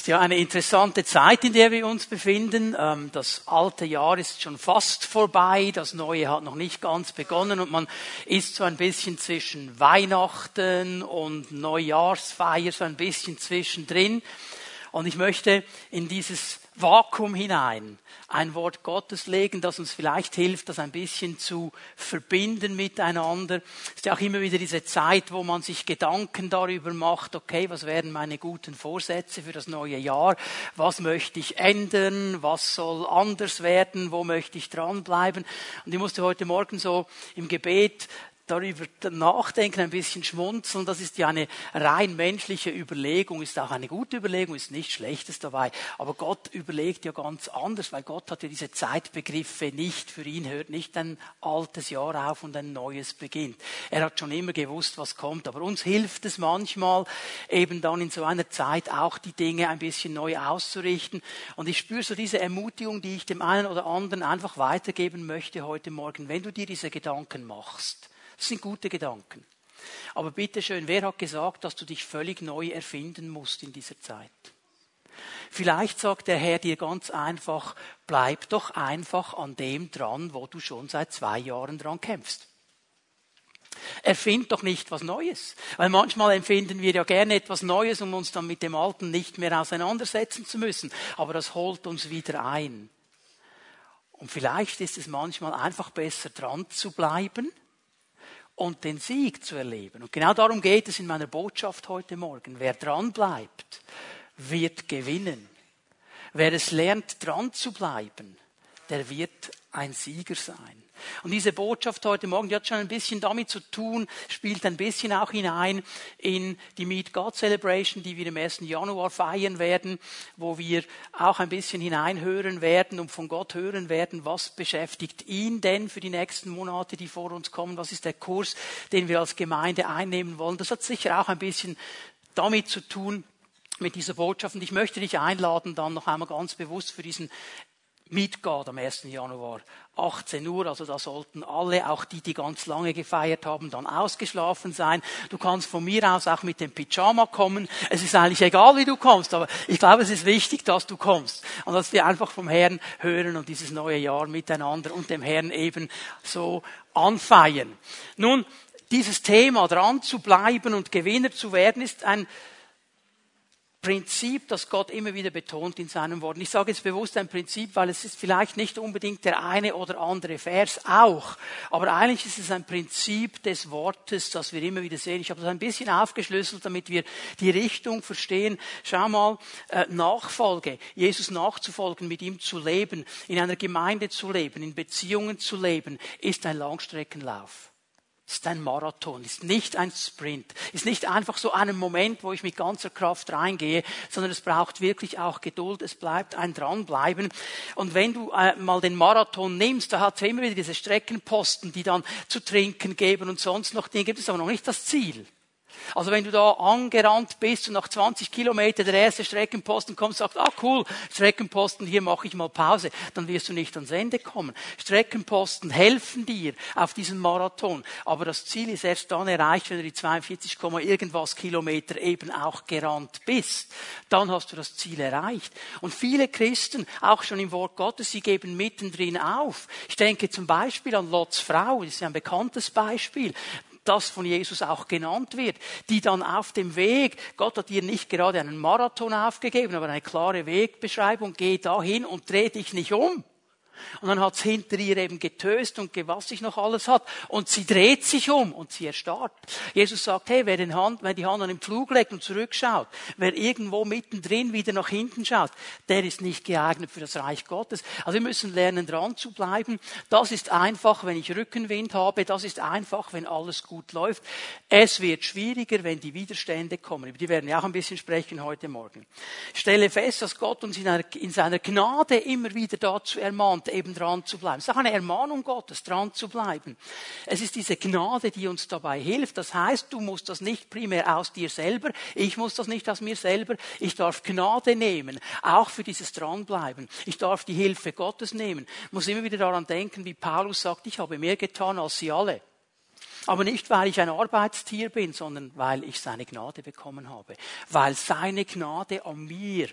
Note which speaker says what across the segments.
Speaker 1: ist ja eine interessante Zeit, in der wir uns befinden. Ähm, das alte Jahr ist schon fast vorbei, das neue hat noch nicht ganz begonnen und man ist so ein bisschen zwischen Weihnachten und Neujahrsfeier, so ein bisschen zwischendrin. Und ich möchte in dieses Vakuum hinein ein Wort Gottes legen, das uns vielleicht hilft, das ein bisschen zu verbinden miteinander. Es ist ja auch immer wieder diese Zeit, wo man sich Gedanken darüber macht, okay, was werden meine guten Vorsätze für das neue Jahr? Was möchte ich ändern? Was soll anders werden? Wo möchte ich dranbleiben? Und ich musste heute Morgen so im Gebet darüber nachdenken, ein bisschen schmunzeln. Das ist ja eine rein menschliche Überlegung, ist auch eine gute Überlegung, ist nichts Schlechtes dabei. Aber Gott überlegt ja ganz anders, weil Gott hat ja diese Zeitbegriffe nicht. Für ihn hört nicht ein altes Jahr auf und ein neues beginnt. Er hat schon immer gewusst, was kommt. Aber uns hilft es manchmal, eben dann in so einer Zeit auch die Dinge ein bisschen neu auszurichten. Und ich spüre so diese Ermutigung, die ich dem einen oder anderen einfach weitergeben möchte heute Morgen. Wenn du dir diese Gedanken machst, das sind gute Gedanken. Aber bitteschön, wer hat gesagt, dass du dich völlig neu erfinden musst in dieser Zeit? Vielleicht sagt der Herr dir ganz einfach, bleib doch einfach an dem dran, wo du schon seit zwei Jahren dran kämpfst. Erfind doch nicht was Neues. Weil manchmal empfinden wir ja gerne etwas Neues, um uns dann mit dem Alten nicht mehr auseinandersetzen zu müssen. Aber das holt uns wieder ein. Und vielleicht ist es manchmal einfach besser dran zu bleiben und den Sieg zu erleben. Und genau darum geht es in meiner Botschaft heute Morgen. Wer dran bleibt, wird gewinnen. Wer es lernt, dran zu bleiben, der wird ein Sieger sein. Und diese Botschaft heute Morgen, die hat schon ein bisschen damit zu tun, spielt ein bisschen auch hinein in die Meet God Celebration, die wir im 1. Januar feiern werden, wo wir auch ein bisschen hineinhören werden und von Gott hören werden, was beschäftigt ihn denn für die nächsten Monate, die vor uns kommen, was ist der Kurs, den wir als Gemeinde einnehmen wollen. Das hat sicher auch ein bisschen damit zu tun, mit dieser Botschaft. Und ich möchte dich einladen, dann noch einmal ganz bewusst für diesen Meet God am 1. Januar, 18 Uhr, also da sollten alle, auch die, die ganz lange gefeiert haben, dann ausgeschlafen sein. Du kannst von mir aus auch mit dem Pyjama kommen. Es ist eigentlich egal, wie du kommst, aber ich glaube, es ist wichtig, dass du kommst und dass wir einfach vom Herrn hören und dieses neue Jahr miteinander und dem Herrn eben so anfeiern. Nun, dieses Thema dran zu bleiben und Gewinner zu werden, ist ein Prinzip, das Gott immer wieder betont in seinem Wort. Ich sage jetzt bewusst ein Prinzip, weil es ist vielleicht nicht unbedingt der eine oder andere Vers auch, aber eigentlich ist es ein Prinzip des Wortes, das wir immer wieder sehen. Ich habe das ein bisschen aufgeschlüsselt, damit wir die Richtung verstehen. Schau mal, äh, Nachfolge, Jesus nachzufolgen, mit ihm zu leben, in einer Gemeinde zu leben, in Beziehungen zu leben, ist ein Langstreckenlauf ist ein Marathon, ist nicht ein Sprint, ist nicht einfach so ein Moment, wo ich mit ganzer Kraft reingehe, sondern es braucht wirklich auch Geduld, es bleibt ein Dranbleiben. Und wenn du äh, mal den Marathon nimmst, da hat es immer wieder diese Streckenposten, die dann zu trinken geben und sonst noch Dinge, gibt es aber noch nicht das Ziel. Also wenn du da angerannt bist und nach 20 Kilometern der erste Streckenposten kommt und sagt, ah cool, Streckenposten, hier mache ich mal Pause, dann wirst du nicht ans Ende kommen. Streckenposten helfen dir auf diesem Marathon, aber das Ziel ist erst dann erreicht, wenn du die 42, irgendwas Kilometer eben auch gerannt bist. Dann hast du das Ziel erreicht. Und viele Christen, auch schon im Wort Gottes, sie geben mittendrin auf. Ich denke zum Beispiel an Lots Frau, das ist ein bekanntes Beispiel das von Jesus auch genannt wird, die dann auf dem Weg, Gott hat ihr nicht gerade einen Marathon aufgegeben, aber eine klare Wegbeschreibung, geh dahin und dreh dich nicht um. Und dann hat's hinter ihr eben getöst und was sich noch alles hat. Und sie dreht sich um und sie erstarrt. Jesus sagt, hey, wer, den Hand, wer die Hand an den Pflug legt und zurückschaut, wer irgendwo mittendrin wieder nach hinten schaut, der ist nicht geeignet für das Reich Gottes. Also wir müssen lernen, dran zu bleiben. Das ist einfach, wenn ich Rückenwind habe. Das ist einfach, wenn alles gut läuft. Es wird schwieriger, wenn die Widerstände kommen. Über die werden wir auch ein bisschen sprechen heute Morgen. Ich stelle fest, dass Gott uns in seiner Gnade immer wieder dazu ermahnt, eben dran zu bleiben. Es ist auch eine Ermahnung Gottes, dran zu bleiben. Es ist diese Gnade, die uns dabei hilft. Das heißt, du musst das nicht primär aus dir selber, ich muss das nicht aus mir selber. Ich darf Gnade nehmen, auch für dieses Dranbleiben. Ich darf die Hilfe Gottes nehmen. Ich muss immer wieder daran denken, wie Paulus sagt, ich habe mehr getan als sie alle. Aber nicht, weil ich ein Arbeitstier bin, sondern weil ich seine Gnade bekommen habe. Weil seine Gnade an mir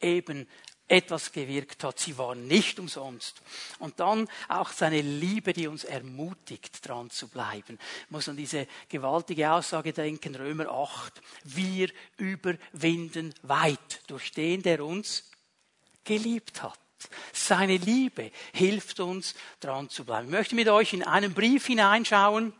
Speaker 1: eben etwas gewirkt hat. Sie war nicht umsonst. Und dann auch seine Liebe, die uns ermutigt, dran zu bleiben. Ich muss an diese gewaltige Aussage denken, Römer 8. Wir überwinden weit durch den, der uns geliebt hat. Seine Liebe hilft uns, dran zu bleiben. Ich möchte mit euch in einen Brief hineinschauen,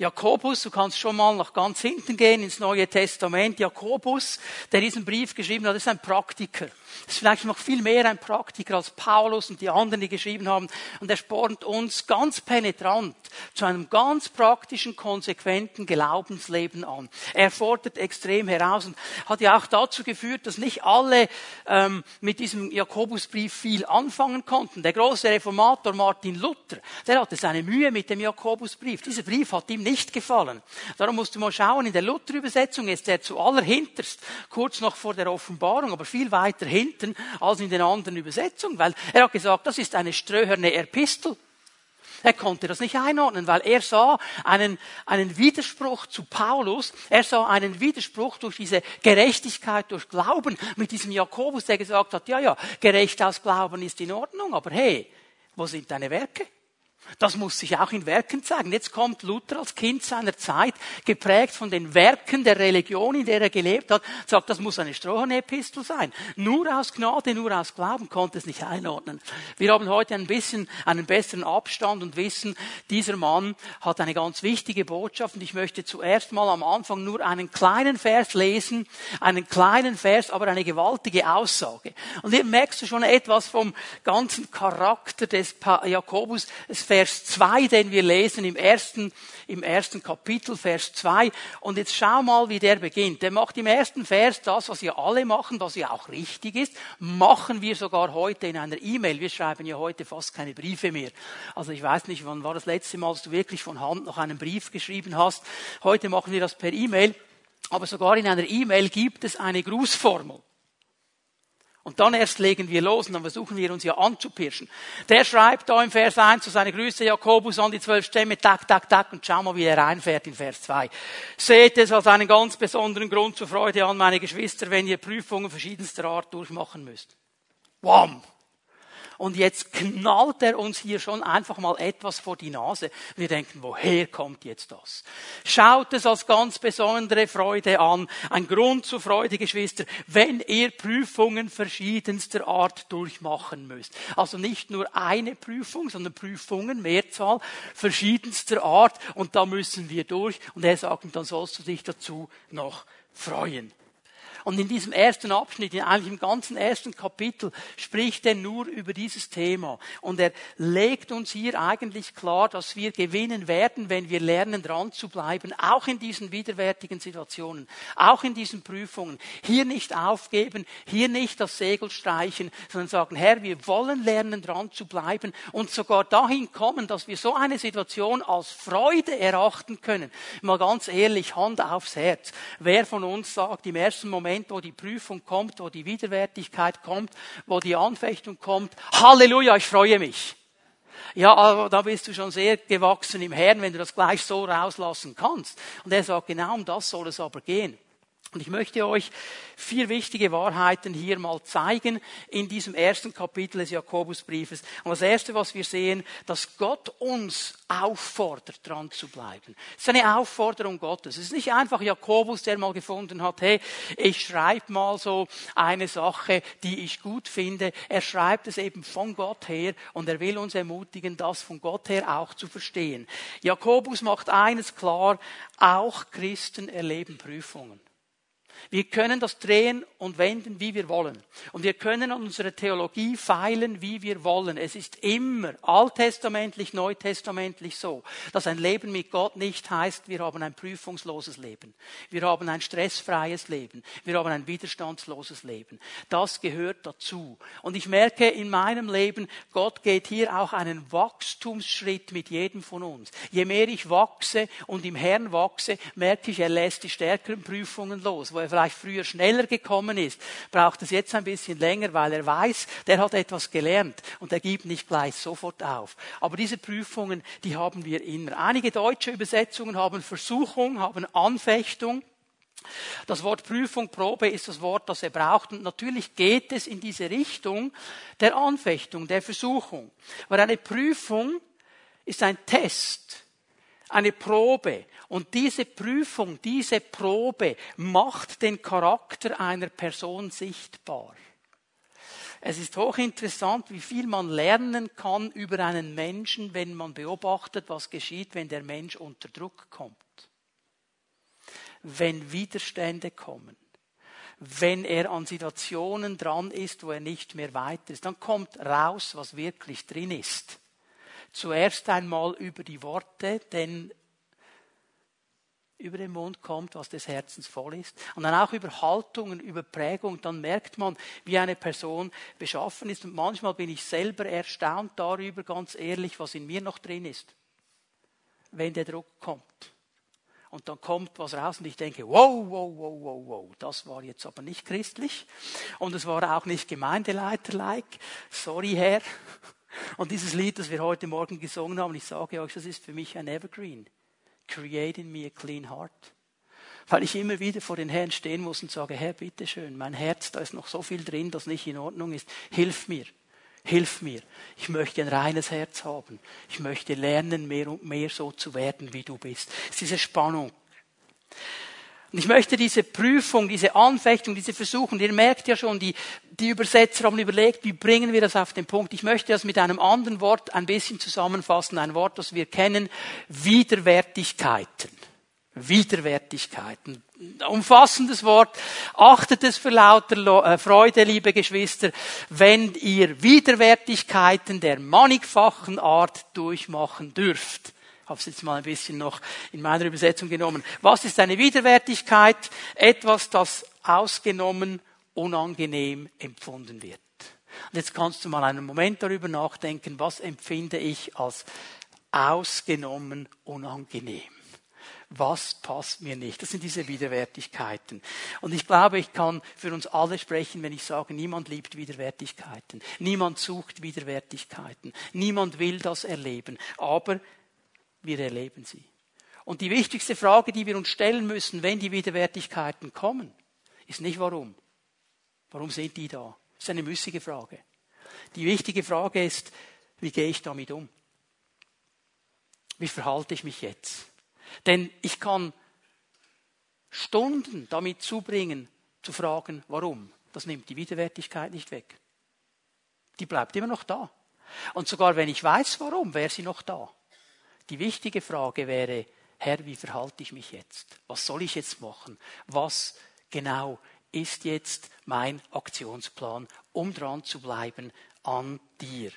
Speaker 1: Jakobus, du kannst schon mal nach ganz hinten gehen ins Neue Testament. Jakobus, der diesen Brief geschrieben hat, ist ein Praktiker. ist vielleicht noch viel mehr ein Praktiker als Paulus und die anderen, die geschrieben haben. Und er spornt uns ganz penetrant zu einem ganz praktischen, konsequenten Glaubensleben an. Er fordert extrem heraus und hat ja auch dazu geführt, dass nicht alle ähm, mit diesem Jakobusbrief viel anfangen konnten. Der große Reformator Martin Luther, der hatte seine Mühe mit dem Jakobusbrief. Dieser Brief hat ihm nicht gefallen. Darum musst du mal schauen, in der Luther-Übersetzung ist er zu allerhinterst, kurz noch vor der Offenbarung, aber viel weiter hinten als in den anderen Übersetzungen, weil er hat gesagt, das ist eine ströherne Epistel. Er konnte das nicht einordnen, weil er sah einen, einen Widerspruch zu Paulus. Er sah einen Widerspruch durch diese Gerechtigkeit, durch Glauben mit diesem Jakobus, der gesagt hat, ja, ja, gerecht aus Glauben ist in Ordnung, aber hey, wo sind deine Werke? Das muss sich auch in Werken zeigen. Jetzt kommt Luther als Kind seiner Zeit, geprägt von den Werken der Religion, in der er gelebt hat, sagt, das muss eine Strohhorn-Epistel sein. Nur aus Gnade, nur aus Glauben konnte es nicht einordnen. Wir haben heute ein bisschen einen besseren Abstand und wissen, dieser Mann hat eine ganz wichtige Botschaft und ich möchte zuerst mal am Anfang nur einen kleinen Vers lesen, einen kleinen Vers, aber eine gewaltige Aussage. Und hier merkst du schon etwas vom ganzen Charakter des Jakobus. Es Vers 2, den wir lesen im ersten, im ersten Kapitel, Vers 2. Und jetzt schau mal, wie der beginnt. Der macht im ersten Vers das, was wir alle machen, was ja auch richtig ist, machen wir sogar heute in einer E-Mail. Wir schreiben ja heute fast keine Briefe mehr. Also ich weiß nicht, wann war das letzte Mal, dass du wirklich von Hand noch einen Brief geschrieben hast. Heute machen wir das per E-Mail. Aber sogar in einer E-Mail gibt es eine Grußformel. Und dann erst legen wir los und dann versuchen wir uns ja anzupirschen. Der schreibt da im Vers 1 zu seiner Grüße Jakobus an die zwölf Stämme, tak, tak, tak, und schau mal, wie er reinfährt in Vers 2. Seht es als einen ganz besonderen Grund zur Freude an, meine Geschwister, wenn ihr Prüfungen verschiedenster Art durchmachen müsst. Wham! Und jetzt knallt er uns hier schon einfach mal etwas vor die Nase. Wir denken, woher kommt jetzt das? Schaut es als ganz besondere Freude an. Ein Grund zur Freude, Geschwister, wenn ihr Prüfungen verschiedenster Art durchmachen müsst. Also nicht nur eine Prüfung, sondern Prüfungen, Mehrzahl, verschiedenster Art. Und da müssen wir durch. Und er sagt, dann sollst du dich dazu noch freuen. Und in diesem ersten Abschnitt, in eigentlich im ganzen ersten Kapitel, spricht er nur über dieses Thema. Und er legt uns hier eigentlich klar, dass wir gewinnen werden, wenn wir lernen, dran zu bleiben, auch in diesen widerwärtigen Situationen, auch in diesen Prüfungen. Hier nicht aufgeben, hier nicht das Segel streichen, sondern sagen, Herr, wir wollen lernen, dran zu bleiben und sogar dahin kommen, dass wir so eine Situation als Freude erachten können. Mal ganz ehrlich, Hand aufs Herz. Wer von uns sagt im ersten Moment, Moment, wo die Prüfung kommt, wo die Widerwärtigkeit kommt, wo die Anfechtung kommt, Halleluja, ich freue mich. Ja, aber da bist du schon sehr gewachsen im Herrn, wenn du das gleich so rauslassen kannst. Und er sagt, genau um das soll es aber gehen. Und ich möchte euch vier wichtige Wahrheiten hier mal zeigen in diesem ersten Kapitel des Jakobusbriefes. Und das erste, was wir sehen, dass Gott uns auffordert, dran zu bleiben. Es ist eine Aufforderung Gottes. Es ist nicht einfach Jakobus, der mal gefunden hat, hey, ich schreibe mal so eine Sache, die ich gut finde. Er schreibt es eben von Gott her und er will uns ermutigen, das von Gott her auch zu verstehen. Jakobus macht eines klar, auch Christen erleben Prüfungen. Wir können das drehen und wenden, wie wir wollen. Und wir können an unserer Theologie feilen, wie wir wollen. Es ist immer alttestamentlich, neutestamentlich so, dass ein Leben mit Gott nicht heißt, wir haben ein prüfungsloses Leben. Wir haben ein stressfreies Leben. Wir haben ein widerstandsloses Leben. Das gehört dazu. Und ich merke in meinem Leben, Gott geht hier auch einen Wachstumsschritt mit jedem von uns. Je mehr ich wachse und im Herrn wachse, merke ich, er lässt die stärkeren Prüfungen los, wo er er vielleicht früher schneller gekommen ist, braucht es jetzt ein bisschen länger, weil er weiß, der hat etwas gelernt und er gibt nicht gleich sofort auf. Aber diese Prüfungen, die haben wir immer. Einige deutsche Übersetzungen haben Versuchung, haben Anfechtung. Das Wort Prüfung, Probe ist das Wort, das er braucht. Und natürlich geht es in diese Richtung der Anfechtung, der Versuchung. Weil eine Prüfung ist ein Test, eine Probe. Und diese Prüfung, diese Probe macht den Charakter einer Person sichtbar. Es ist hochinteressant, wie viel man lernen kann über einen Menschen, wenn man beobachtet, was geschieht, wenn der Mensch unter Druck kommt wenn Widerstände kommen, wenn er an Situationen dran ist, wo er nicht mehr weiter ist, dann kommt raus, was wirklich drin ist. Zuerst einmal über die Worte, denn über den Mund kommt, was des Herzens voll ist. Und dann auch über Haltungen, über Prägung. Dann merkt man, wie eine Person beschaffen ist. Und manchmal bin ich selber erstaunt darüber, ganz ehrlich, was in mir noch drin ist, wenn der Druck kommt. Und dann kommt was raus und ich denke, wow, wow, wow, wow, wow, das war jetzt aber nicht christlich. Und es war auch nicht Gemeindeleiter-like. Sorry, Herr. Und dieses Lied, das wir heute Morgen gesungen haben, ich sage euch, das ist für mich ein Evergreen. Create in me a clean heart. Weil ich immer wieder vor den Herrn stehen muss und sage, Herr, bitteschön, mein Herz, da ist noch so viel drin, das nicht in Ordnung ist. Hilf mir. Hilf mir. Ich möchte ein reines Herz haben. Ich möchte lernen, mehr und mehr so zu werden, wie du bist. Es ist diese Spannung. Und ich möchte diese Prüfung, diese Anfechtung, diese Versuchung, ihr merkt ja schon, die, die Übersetzer haben überlegt, wie bringen wir das auf den Punkt. Ich möchte das mit einem anderen Wort ein bisschen zusammenfassen, ein Wort, das wir kennen, Widerwärtigkeiten. Widerwärtigkeiten. Umfassendes Wort. Achtet es für lauter äh, Freude, liebe Geschwister, wenn ihr Widerwärtigkeiten der mannigfachen Art durchmachen dürft. Habe es jetzt mal ein bisschen noch in meiner Übersetzung genommen. Was ist eine Widerwärtigkeit? Etwas, das ausgenommen unangenehm empfunden wird. Und jetzt kannst du mal einen Moment darüber nachdenken, was empfinde ich als ausgenommen unangenehm was passt mir nicht. Das sind diese Widerwärtigkeiten. Und ich glaube, ich kann für uns alle sprechen, wenn ich sage, niemand liebt Widerwärtigkeiten. Niemand sucht Widerwärtigkeiten. Niemand will das erleben. Aber wir erleben sie. Und die wichtigste Frage, die wir uns stellen müssen, wenn die Widerwärtigkeiten kommen, ist nicht warum. Warum sind die da? Das ist eine müßige Frage. Die wichtige Frage ist, wie gehe ich damit um? Wie verhalte ich mich jetzt? Denn ich kann Stunden damit zubringen, zu fragen, warum. Das nimmt die Widerwärtigkeit nicht weg. Die bleibt immer noch da. Und sogar wenn ich weiß, warum, wäre sie noch da. Die wichtige Frage wäre, Herr, wie verhalte ich mich jetzt? Was soll ich jetzt machen? Was genau ist jetzt mein Aktionsplan, um dran zu bleiben an dir?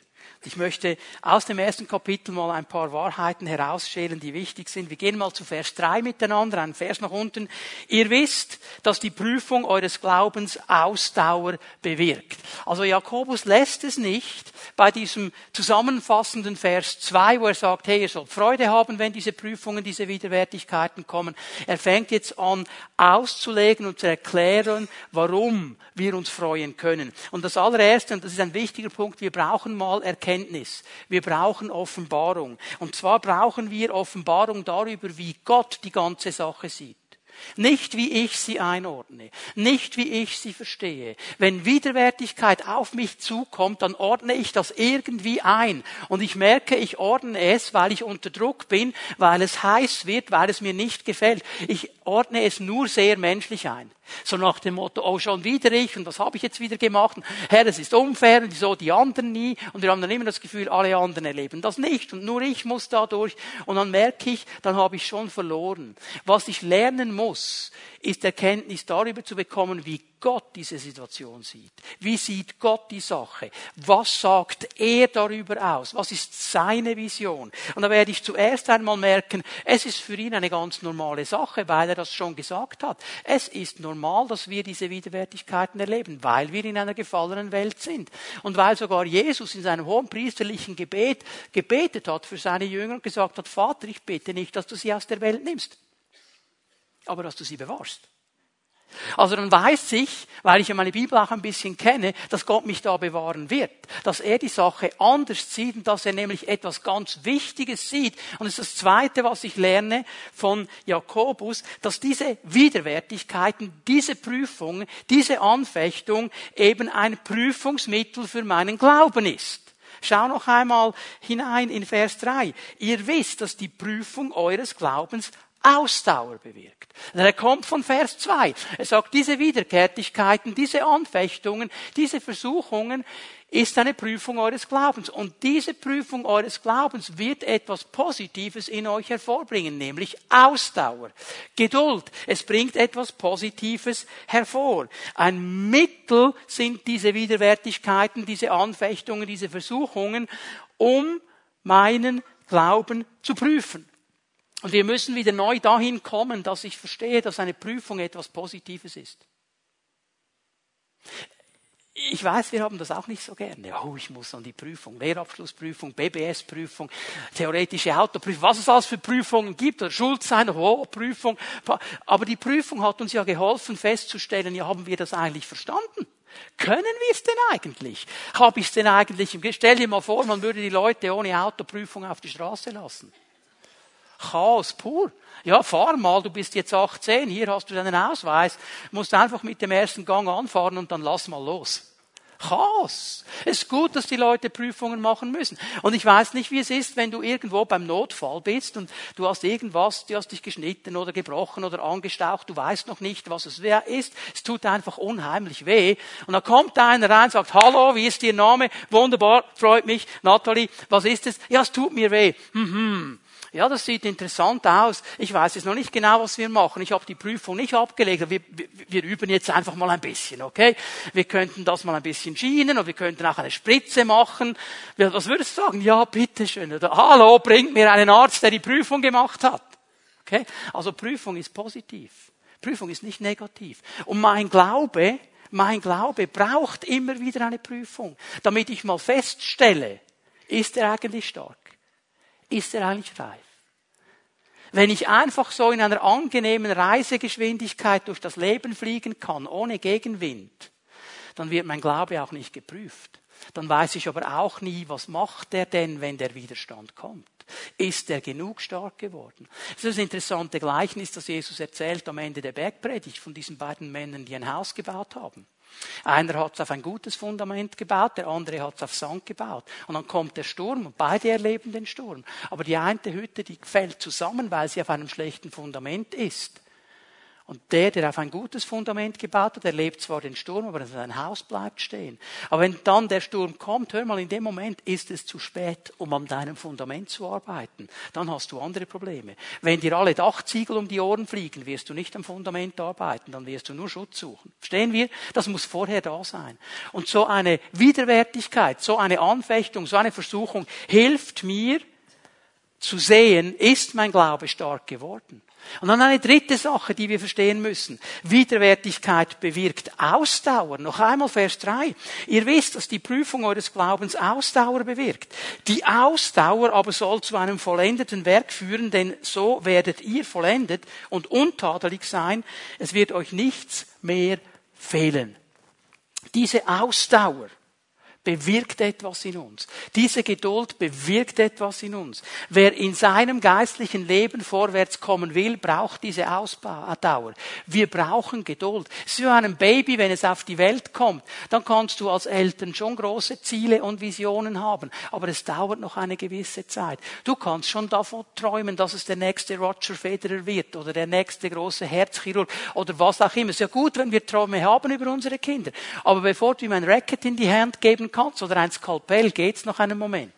Speaker 1: Ich möchte aus dem ersten Kapitel mal ein paar Wahrheiten herausschälen, die wichtig sind. Wir gehen mal zu Vers 3 miteinander, ein Vers nach unten. Ihr wisst, dass die Prüfung eures Glaubens Ausdauer bewirkt. Also Jakobus lässt es nicht bei diesem zusammenfassenden Vers 2, wo er sagt, hey, ihr sollt Freude haben, wenn diese Prüfungen, diese Widerwärtigkeiten kommen. Er fängt jetzt an auszulegen und zu erklären, warum wir uns freuen können. Und das allererste, und das ist ein wichtiger Punkt, wir brauchen mal Erkenntnis. Wir brauchen Offenbarung. Und zwar brauchen wir Offenbarung darüber, wie Gott die ganze Sache sieht. Nicht wie ich sie einordne, nicht wie ich sie verstehe. Wenn Widerwärtigkeit auf mich zukommt, dann ordne ich das irgendwie ein. Und ich merke, ich ordne es, weil ich unter Druck bin, weil es heiß wird, weil es mir nicht gefällt. Ich ordne es nur sehr menschlich ein. So nach dem Motto, oh schon wieder ich und was habe ich jetzt wieder gemacht? Und, Herr, es ist unfair und so die anderen nie. Und wir haben dann immer das Gefühl, alle anderen erleben das nicht und nur ich muss da durch. Und dann merke ich, dann habe ich schon verloren. Was ich lernen muss, ist Erkenntnis darüber zu bekommen, wie Gott diese Situation sieht. Wie sieht Gott die Sache? Was sagt er darüber aus? Was ist seine Vision? Und da werde ich zuerst einmal merken, es ist für ihn eine ganz normale Sache, weil er das schon gesagt hat. Es ist normal, dass wir diese Widerwärtigkeiten erleben, weil wir in einer gefallenen Welt sind. Und weil sogar Jesus in seinem hohen priesterlichen Gebet gebetet hat für seine Jünger und gesagt hat, Vater, ich bete nicht, dass du sie aus der Welt nimmst, aber dass du sie bewahrst. Also dann weiß ich, weil ich ja meine Bibel auch ein bisschen kenne, dass Gott mich da bewahren wird. Dass er die Sache anders sieht und dass er nämlich etwas ganz Wichtiges sieht. Und das ist das Zweite, was ich lerne von Jakobus, dass diese Widerwärtigkeiten, diese Prüfung, diese Anfechtung eben ein Prüfungsmittel für meinen Glauben ist. Schau noch einmal hinein in Vers 3. Ihr wisst, dass die Prüfung eures Glaubens Ausdauer bewirkt. Er kommt von Vers 2. Er sagt, diese Wiederkehrtigkeiten, diese Anfechtungen, diese Versuchungen ist eine Prüfung eures Glaubens. Und diese Prüfung eures Glaubens wird etwas Positives in euch hervorbringen, nämlich Ausdauer, Geduld. Es bringt etwas Positives hervor. Ein Mittel sind diese Widerwärtigkeiten, diese Anfechtungen, diese Versuchungen, um meinen Glauben zu prüfen. Und wir müssen wieder neu dahin kommen, dass ich verstehe, dass eine Prüfung etwas Positives ist. Ich weiß, wir haben das auch nicht so gerne. Oh, ich muss an die Prüfung, Lehrabschlussprüfung, BBS-Prüfung, theoretische Autoprüfung, was es alles für Prüfungen gibt, oder Schulzeit, oh, Prüfung. Aber die Prüfung hat uns ja geholfen festzustellen, ja, haben wir das eigentlich verstanden? Können wir es denn eigentlich? Habe ich es denn eigentlich? Stell dir mal vor, man würde die Leute ohne Autoprüfung auf die Straße lassen. Chaos pur. Ja, fahr mal, du bist jetzt 18, hier hast du deinen Ausweis, musst einfach mit dem ersten Gang anfahren und dann lass mal los. Chaos. Es ist gut, dass die Leute Prüfungen machen müssen. Und ich weiß nicht, wie es ist, wenn du irgendwo beim Notfall bist und du hast irgendwas, du hast dich geschnitten oder gebrochen oder angestaucht, du weißt noch nicht, was es ist. Es tut einfach unheimlich weh. Und dann kommt einer rein und sagt, hallo, wie ist Ihr Name? Wunderbar, freut mich. Natalie, was ist es? Ja, es tut mir weh. Mhm. Ja, das sieht interessant aus. Ich weiß jetzt noch nicht genau, was wir machen. Ich habe die Prüfung nicht abgelegt. Wir, wir, wir üben jetzt einfach mal ein bisschen, okay? Wir könnten das mal ein bisschen schienen und wir könnten auch eine Spritze machen. Was würdest du sagen? Ja, bitteschön. Oder Hallo, bringt mir einen Arzt, der die Prüfung gemacht hat. Okay? Also Prüfung ist positiv. Prüfung ist nicht negativ. Und mein Glaube, mein Glaube braucht immer wieder eine Prüfung, damit ich mal feststelle, ist er eigentlich stark? Ist er eigentlich reif. Wenn ich einfach so in einer angenehmen Reisegeschwindigkeit durch das Leben fliegen kann, ohne Gegenwind, dann wird mein Glaube auch nicht geprüft. Dann weiß ich aber auch nie, was macht er denn, wenn der Widerstand kommt. Ist er genug stark geworden? Das ist das interessante Gleichnis, das Jesus erzählt am Ende der Bergpredigt von diesen beiden Männern, die ein Haus gebaut haben. Einer hat es auf ein gutes Fundament gebaut, der andere hat es auf Sand gebaut. Und dann kommt der Sturm und beide erleben den Sturm. Aber die eine Hütte, die fällt zusammen, weil sie auf einem schlechten Fundament ist. Und der, der auf ein gutes Fundament gebaut hat, erlebt zwar den Sturm, aber sein Haus bleibt stehen. Aber wenn dann der Sturm kommt, hör mal, in dem Moment ist es zu spät, um an deinem Fundament zu arbeiten. Dann hast du andere Probleme. Wenn dir alle Dachziegel um die Ohren fliegen, wirst du nicht am Fundament arbeiten, dann wirst du nur Schutz suchen. Verstehen wir? Das muss vorher da sein. Und so eine Widerwärtigkeit, so eine Anfechtung, so eine Versuchung hilft mir zu sehen, ist mein Glaube stark geworden. Und dann eine dritte Sache, die wir verstehen müssen. Widerwärtigkeit bewirkt Ausdauer. Noch einmal Vers 3. Ihr wisst, dass die Prüfung eures Glaubens Ausdauer bewirkt. Die Ausdauer aber soll zu einem vollendeten Werk führen, denn so werdet ihr vollendet und untadelig sein. Es wird euch nichts mehr fehlen. Diese Ausdauer bewirkt etwas in uns. Diese Geduld bewirkt etwas in uns. Wer in seinem geistlichen Leben vorwärts kommen will, braucht diese Ausdauer. Wir brauchen Geduld. Es ist wie ein Baby, wenn es auf die Welt kommt. Dann kannst du als Eltern schon große Ziele und Visionen haben. Aber es dauert noch eine gewisse Zeit. Du kannst schon davon träumen, dass es der nächste Roger Federer wird oder der nächste große Herzchirurg oder was auch immer. Es ist ja gut, wenn wir Träume haben über unsere Kinder. Aber bevor du ihm ein Racket in die Hand geben kannst oder ein Skalpell, geht's noch einen Moment.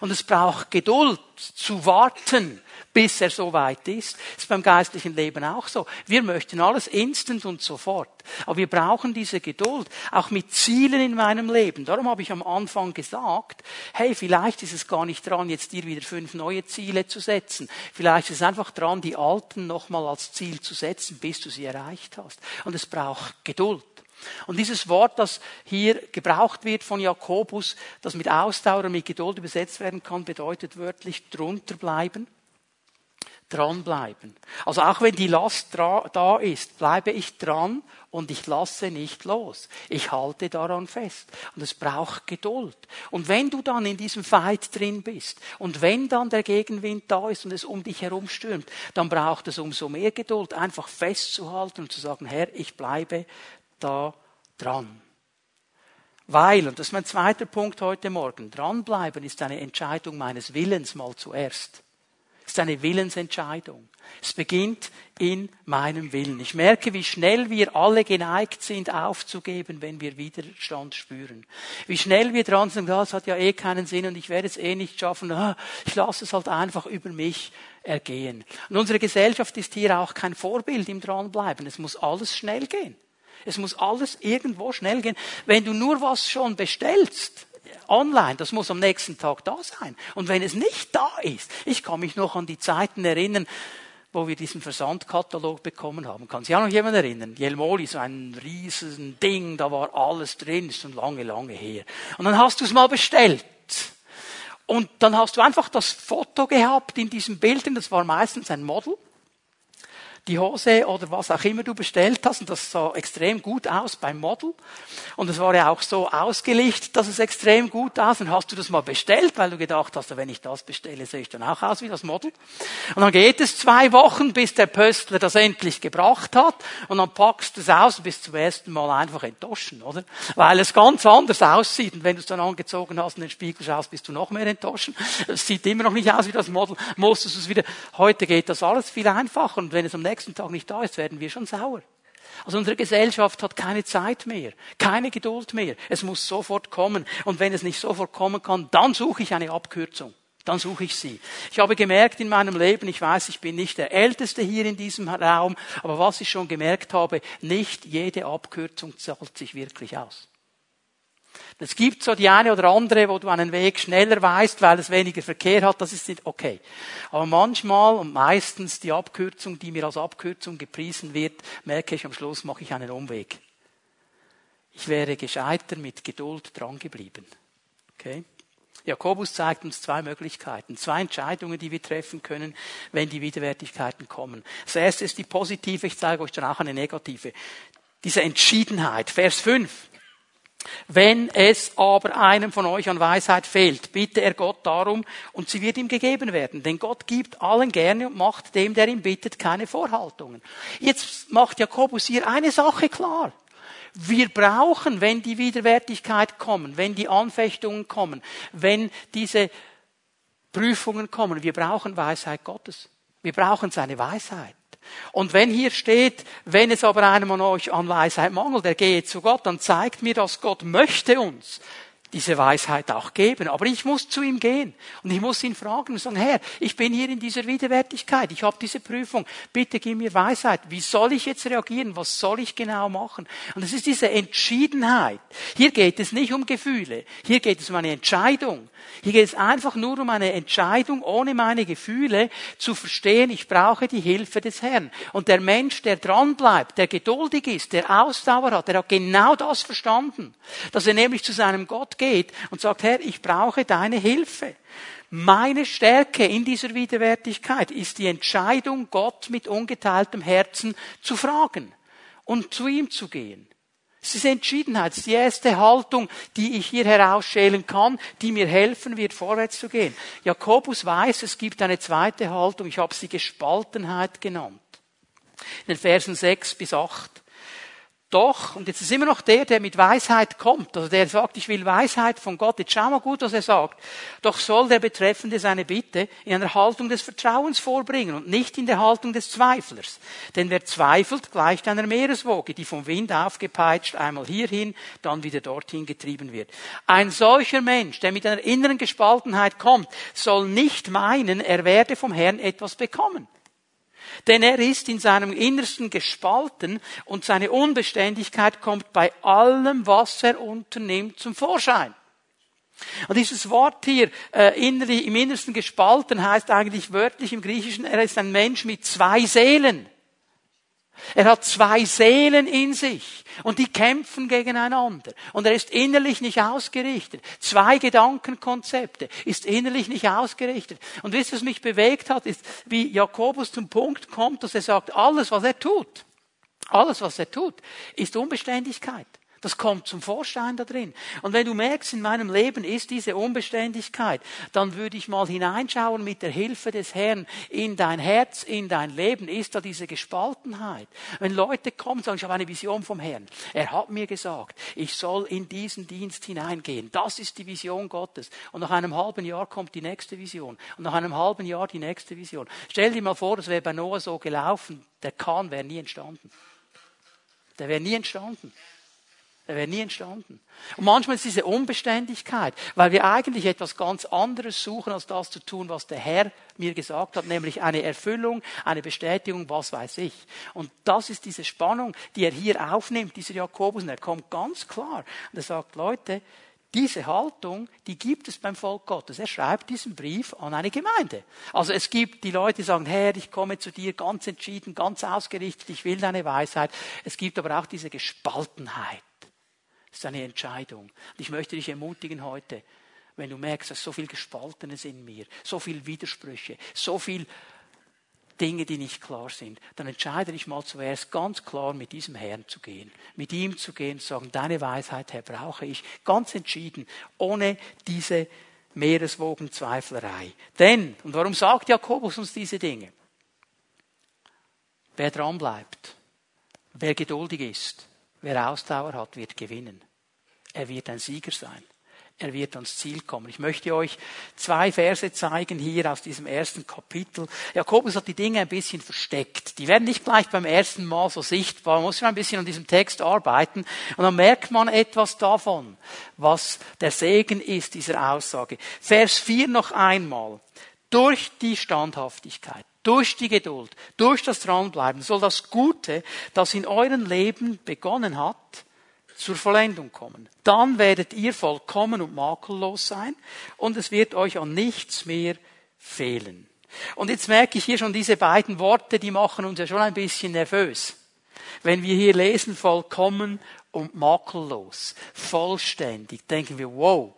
Speaker 1: Und es braucht Geduld zu warten, bis er so weit ist. Das ist beim geistlichen Leben auch so. Wir möchten alles instant und sofort. Aber wir brauchen diese Geduld, auch mit Zielen in meinem Leben. Darum habe ich am Anfang gesagt, hey, vielleicht ist es gar nicht dran, jetzt dir wieder fünf neue Ziele zu setzen. Vielleicht ist es einfach dran, die alten nochmal als Ziel zu setzen, bis du sie erreicht hast. Und es braucht Geduld. Und dieses Wort, das hier gebraucht wird von Jakobus, das mit Ausdauer und mit Geduld übersetzt werden kann, bedeutet wörtlich drunter bleiben, Dranbleiben. Also auch wenn die Last da ist, bleibe ich dran und ich lasse nicht los. Ich halte daran fest. Und es braucht Geduld. Und wenn du dann in diesem Fight drin bist und wenn dann der Gegenwind da ist und es um dich herum stürmt, dann braucht es umso mehr Geduld, einfach festzuhalten und zu sagen, Herr, ich bleibe da dran. Weil, und das ist mein zweiter Punkt heute Morgen, dranbleiben ist eine Entscheidung meines Willens mal zuerst. Ist eine Willensentscheidung. Es beginnt in meinem Willen. Ich merke, wie schnell wir alle geneigt sind, aufzugeben, wenn wir Widerstand spüren. Wie schnell wir dran sind, das hat ja eh keinen Sinn und ich werde es eh nicht schaffen. Ah, ich lasse es halt einfach über mich ergehen. Und unsere Gesellschaft ist hier auch kein Vorbild im Dranbleiben. Es muss alles schnell gehen. Es muss alles irgendwo schnell gehen. Wenn du nur was schon bestellst, online, das muss am nächsten Tag da sein. Und wenn es nicht da ist, ich kann mich noch an die Zeiten erinnern, wo wir diesen Versandkatalog bekommen haben. Kann sich auch noch jemand erinnern? Jelmoli, so ein riesen Ding, da war alles drin, ist schon lange, lange her. Und dann hast du es mal bestellt. Und dann hast du einfach das Foto gehabt in diesen Bildern, das war meistens ein Model die Hose oder was auch immer du bestellt hast. Und das sah extrem gut aus beim Model. Und es war ja auch so ausgelichtet, dass es extrem gut aus. Und hast du das mal bestellt, weil du gedacht hast, wenn ich das bestelle, sehe ich dann auch aus wie das Model. Und dann geht es zwei Wochen, bis der Pöstler das endlich gebracht hat. Und dann packst du es aus und bist zum ersten Mal einfach enttäuscht, oder? Weil es ganz anders aussieht. Und wenn du es dann angezogen hast und in den Spiegel schaust, bist du noch mehr enttäuscht. Es sieht immer noch nicht aus wie das Model. Musstest du es wieder. Heute geht das alles viel einfacher. Und wenn es am Tag nicht da ist, werden wir schon sauer. Also unsere Gesellschaft hat keine Zeit mehr, keine Geduld mehr. Es muss sofort kommen. Und wenn es nicht sofort kommen kann, dann suche ich eine Abkürzung. Dann suche ich sie. Ich habe gemerkt in meinem Leben, ich weiß, ich bin nicht der Älteste hier in diesem Raum, aber was ich schon gemerkt habe, nicht jede Abkürzung zahlt sich wirklich aus. Es gibt so die eine oder andere, wo du einen Weg schneller weißt, weil es weniger Verkehr hat, das ist nicht okay. Aber manchmal und meistens die Abkürzung, die mir als Abkürzung gepriesen wird, merke ich am Schluss, mache ich einen Umweg. Ich wäre gescheiter mit Geduld drangeblieben. Okay? Jakobus zeigt uns zwei Möglichkeiten, zwei Entscheidungen, die wir treffen können, wenn die Widerwärtigkeiten kommen. Das erste ist die positive, ich zeige euch dann auch eine negative. Diese Entschiedenheit. Vers 5. Wenn es aber einem von euch an Weisheit fehlt, bitte er Gott darum und sie wird ihm gegeben werden. Denn Gott gibt allen gerne und macht dem, der ihn bittet, keine Vorhaltungen. Jetzt macht Jakobus hier eine Sache klar. Wir brauchen, wenn die Widerwärtigkeit kommen, wenn die Anfechtungen kommen, wenn diese Prüfungen kommen, wir brauchen Weisheit Gottes. Wir brauchen seine Weisheit. Und wenn hier steht, wenn es aber einem an euch an Weisheit mangelt, der gehe zu Gott, dann zeigt mir, dass Gott möchte uns diese Weisheit auch geben. Aber ich muss zu ihm gehen und ich muss ihn fragen und sagen, Herr, ich bin hier in dieser Widerwärtigkeit, ich habe diese Prüfung, bitte gib mir Weisheit. Wie soll ich jetzt reagieren? Was soll ich genau machen? Und es ist diese Entschiedenheit. Hier geht es nicht um Gefühle, hier geht es um eine Entscheidung. Hier geht es einfach nur um eine Entscheidung, ohne meine Gefühle zu verstehen, ich brauche die Hilfe des Herrn. Und der Mensch, der dranbleibt, der geduldig ist, der Ausdauer hat, der hat genau das verstanden, dass er nämlich zu seinem Gott geht und sagt, Herr, ich brauche deine Hilfe. Meine Stärke in dieser Widerwärtigkeit ist die Entscheidung, Gott mit ungeteiltem Herzen zu fragen und zu ihm zu gehen. Es ist Entschiedenheit. Es ist die erste Haltung, die ich hier herausschälen kann, die mir helfen wird, vorwärts zu gehen. Jakobus weiß, es gibt eine zweite Haltung. Ich habe sie Gespaltenheit genannt. In den Versen 6 bis 8. Doch, und jetzt ist immer noch der, der mit Weisheit kommt, also der sagt, ich will Weisheit von Gott. Jetzt schau mal gut, was er sagt. Doch soll der Betreffende seine Bitte in einer Haltung des Vertrauens vorbringen und nicht in der Haltung des Zweiflers. Denn wer zweifelt, gleicht einer Meereswoge, die vom Wind aufgepeitscht einmal hierhin, dann wieder dorthin getrieben wird. Ein solcher Mensch, der mit einer inneren Gespaltenheit kommt, soll nicht meinen, er werde vom Herrn etwas bekommen. Denn er ist in seinem Innersten gespalten und seine Unbeständigkeit kommt bei allem, was er unternimmt, zum Vorschein. Und dieses Wort hier, äh, im Innersten gespalten, heißt eigentlich wörtlich im Griechischen, er ist ein Mensch mit zwei Seelen. Er hat zwei Seelen in sich und die kämpfen gegeneinander. Und er ist innerlich nicht ausgerichtet. Zwei Gedankenkonzepte ist innerlich nicht ausgerichtet. Und wisst ihr, was mich bewegt hat, ist, wie Jakobus zum Punkt kommt, dass er sagt, alles, was er tut, alles, was er tut, ist Unbeständigkeit. Das kommt zum Vorschein da drin. Und wenn du merkst, in meinem Leben ist diese Unbeständigkeit, dann würde ich mal hineinschauen mit der Hilfe des Herrn in dein Herz, in dein Leben. Ist da diese Gespaltenheit? Wenn Leute kommen und sagen, ich habe eine Vision vom Herrn. Er hat mir gesagt, ich soll in diesen Dienst hineingehen. Das ist die Vision Gottes. Und nach einem halben Jahr kommt die nächste Vision. Und nach einem halben Jahr die nächste Vision. Stell dir mal vor, das wäre bei Noah so gelaufen. Der Kahn wäre nie entstanden. Der wäre nie entstanden. Er wäre nie entstanden. Und manchmal ist diese Unbeständigkeit, weil wir eigentlich etwas ganz anderes suchen, als das zu tun, was der Herr mir gesagt hat, nämlich eine Erfüllung, eine Bestätigung, was weiß ich. Und das ist diese Spannung, die er hier aufnimmt, dieser Jakobus, und er kommt ganz klar. Und er sagt, Leute, diese Haltung, die gibt es beim Volk Gottes. Er schreibt diesen Brief an eine Gemeinde. Also es gibt die Leute, die sagen, Herr, ich komme zu dir ganz entschieden, ganz ausgerichtet, ich will deine Weisheit. Es gibt aber auch diese Gespaltenheit. Das ist eine Entscheidung. Und ich möchte dich ermutigen heute, wenn du merkst, dass so viel Gespaltenes in mir, so viel Widersprüche, so viel Dinge, die nicht klar sind, dann entscheide dich mal zuerst ganz klar mit diesem Herrn zu gehen, mit ihm zu gehen, zu sagen, deine Weisheit, Herr, brauche ich, ganz entschieden, ohne diese Meereswogenzweiflerei. Denn, und warum sagt Jakobus uns diese Dinge? Wer dranbleibt, wer geduldig ist, Wer Ausdauer hat, wird gewinnen. Er wird ein Sieger sein. Er wird ans Ziel kommen. Ich möchte euch zwei Verse zeigen hier aus diesem ersten Kapitel. Jakobus hat die Dinge ein bisschen versteckt. Die werden nicht gleich beim ersten Mal so sichtbar. Man muss schon ein bisschen an diesem Text arbeiten. Und dann merkt man etwas davon, was der Segen ist dieser Aussage. Vers 4 noch einmal. Durch die Standhaftigkeit durch die Geduld, durch das Dranbleiben soll das Gute, das in eurem Leben begonnen hat, zur Vollendung kommen. Dann werdet ihr vollkommen und makellos sein und es wird euch an nichts mehr fehlen. Und jetzt merke ich hier schon diese beiden Worte, die machen uns ja schon ein bisschen nervös. Wenn wir hier lesen vollkommen und makellos, vollständig, denken wir, wow,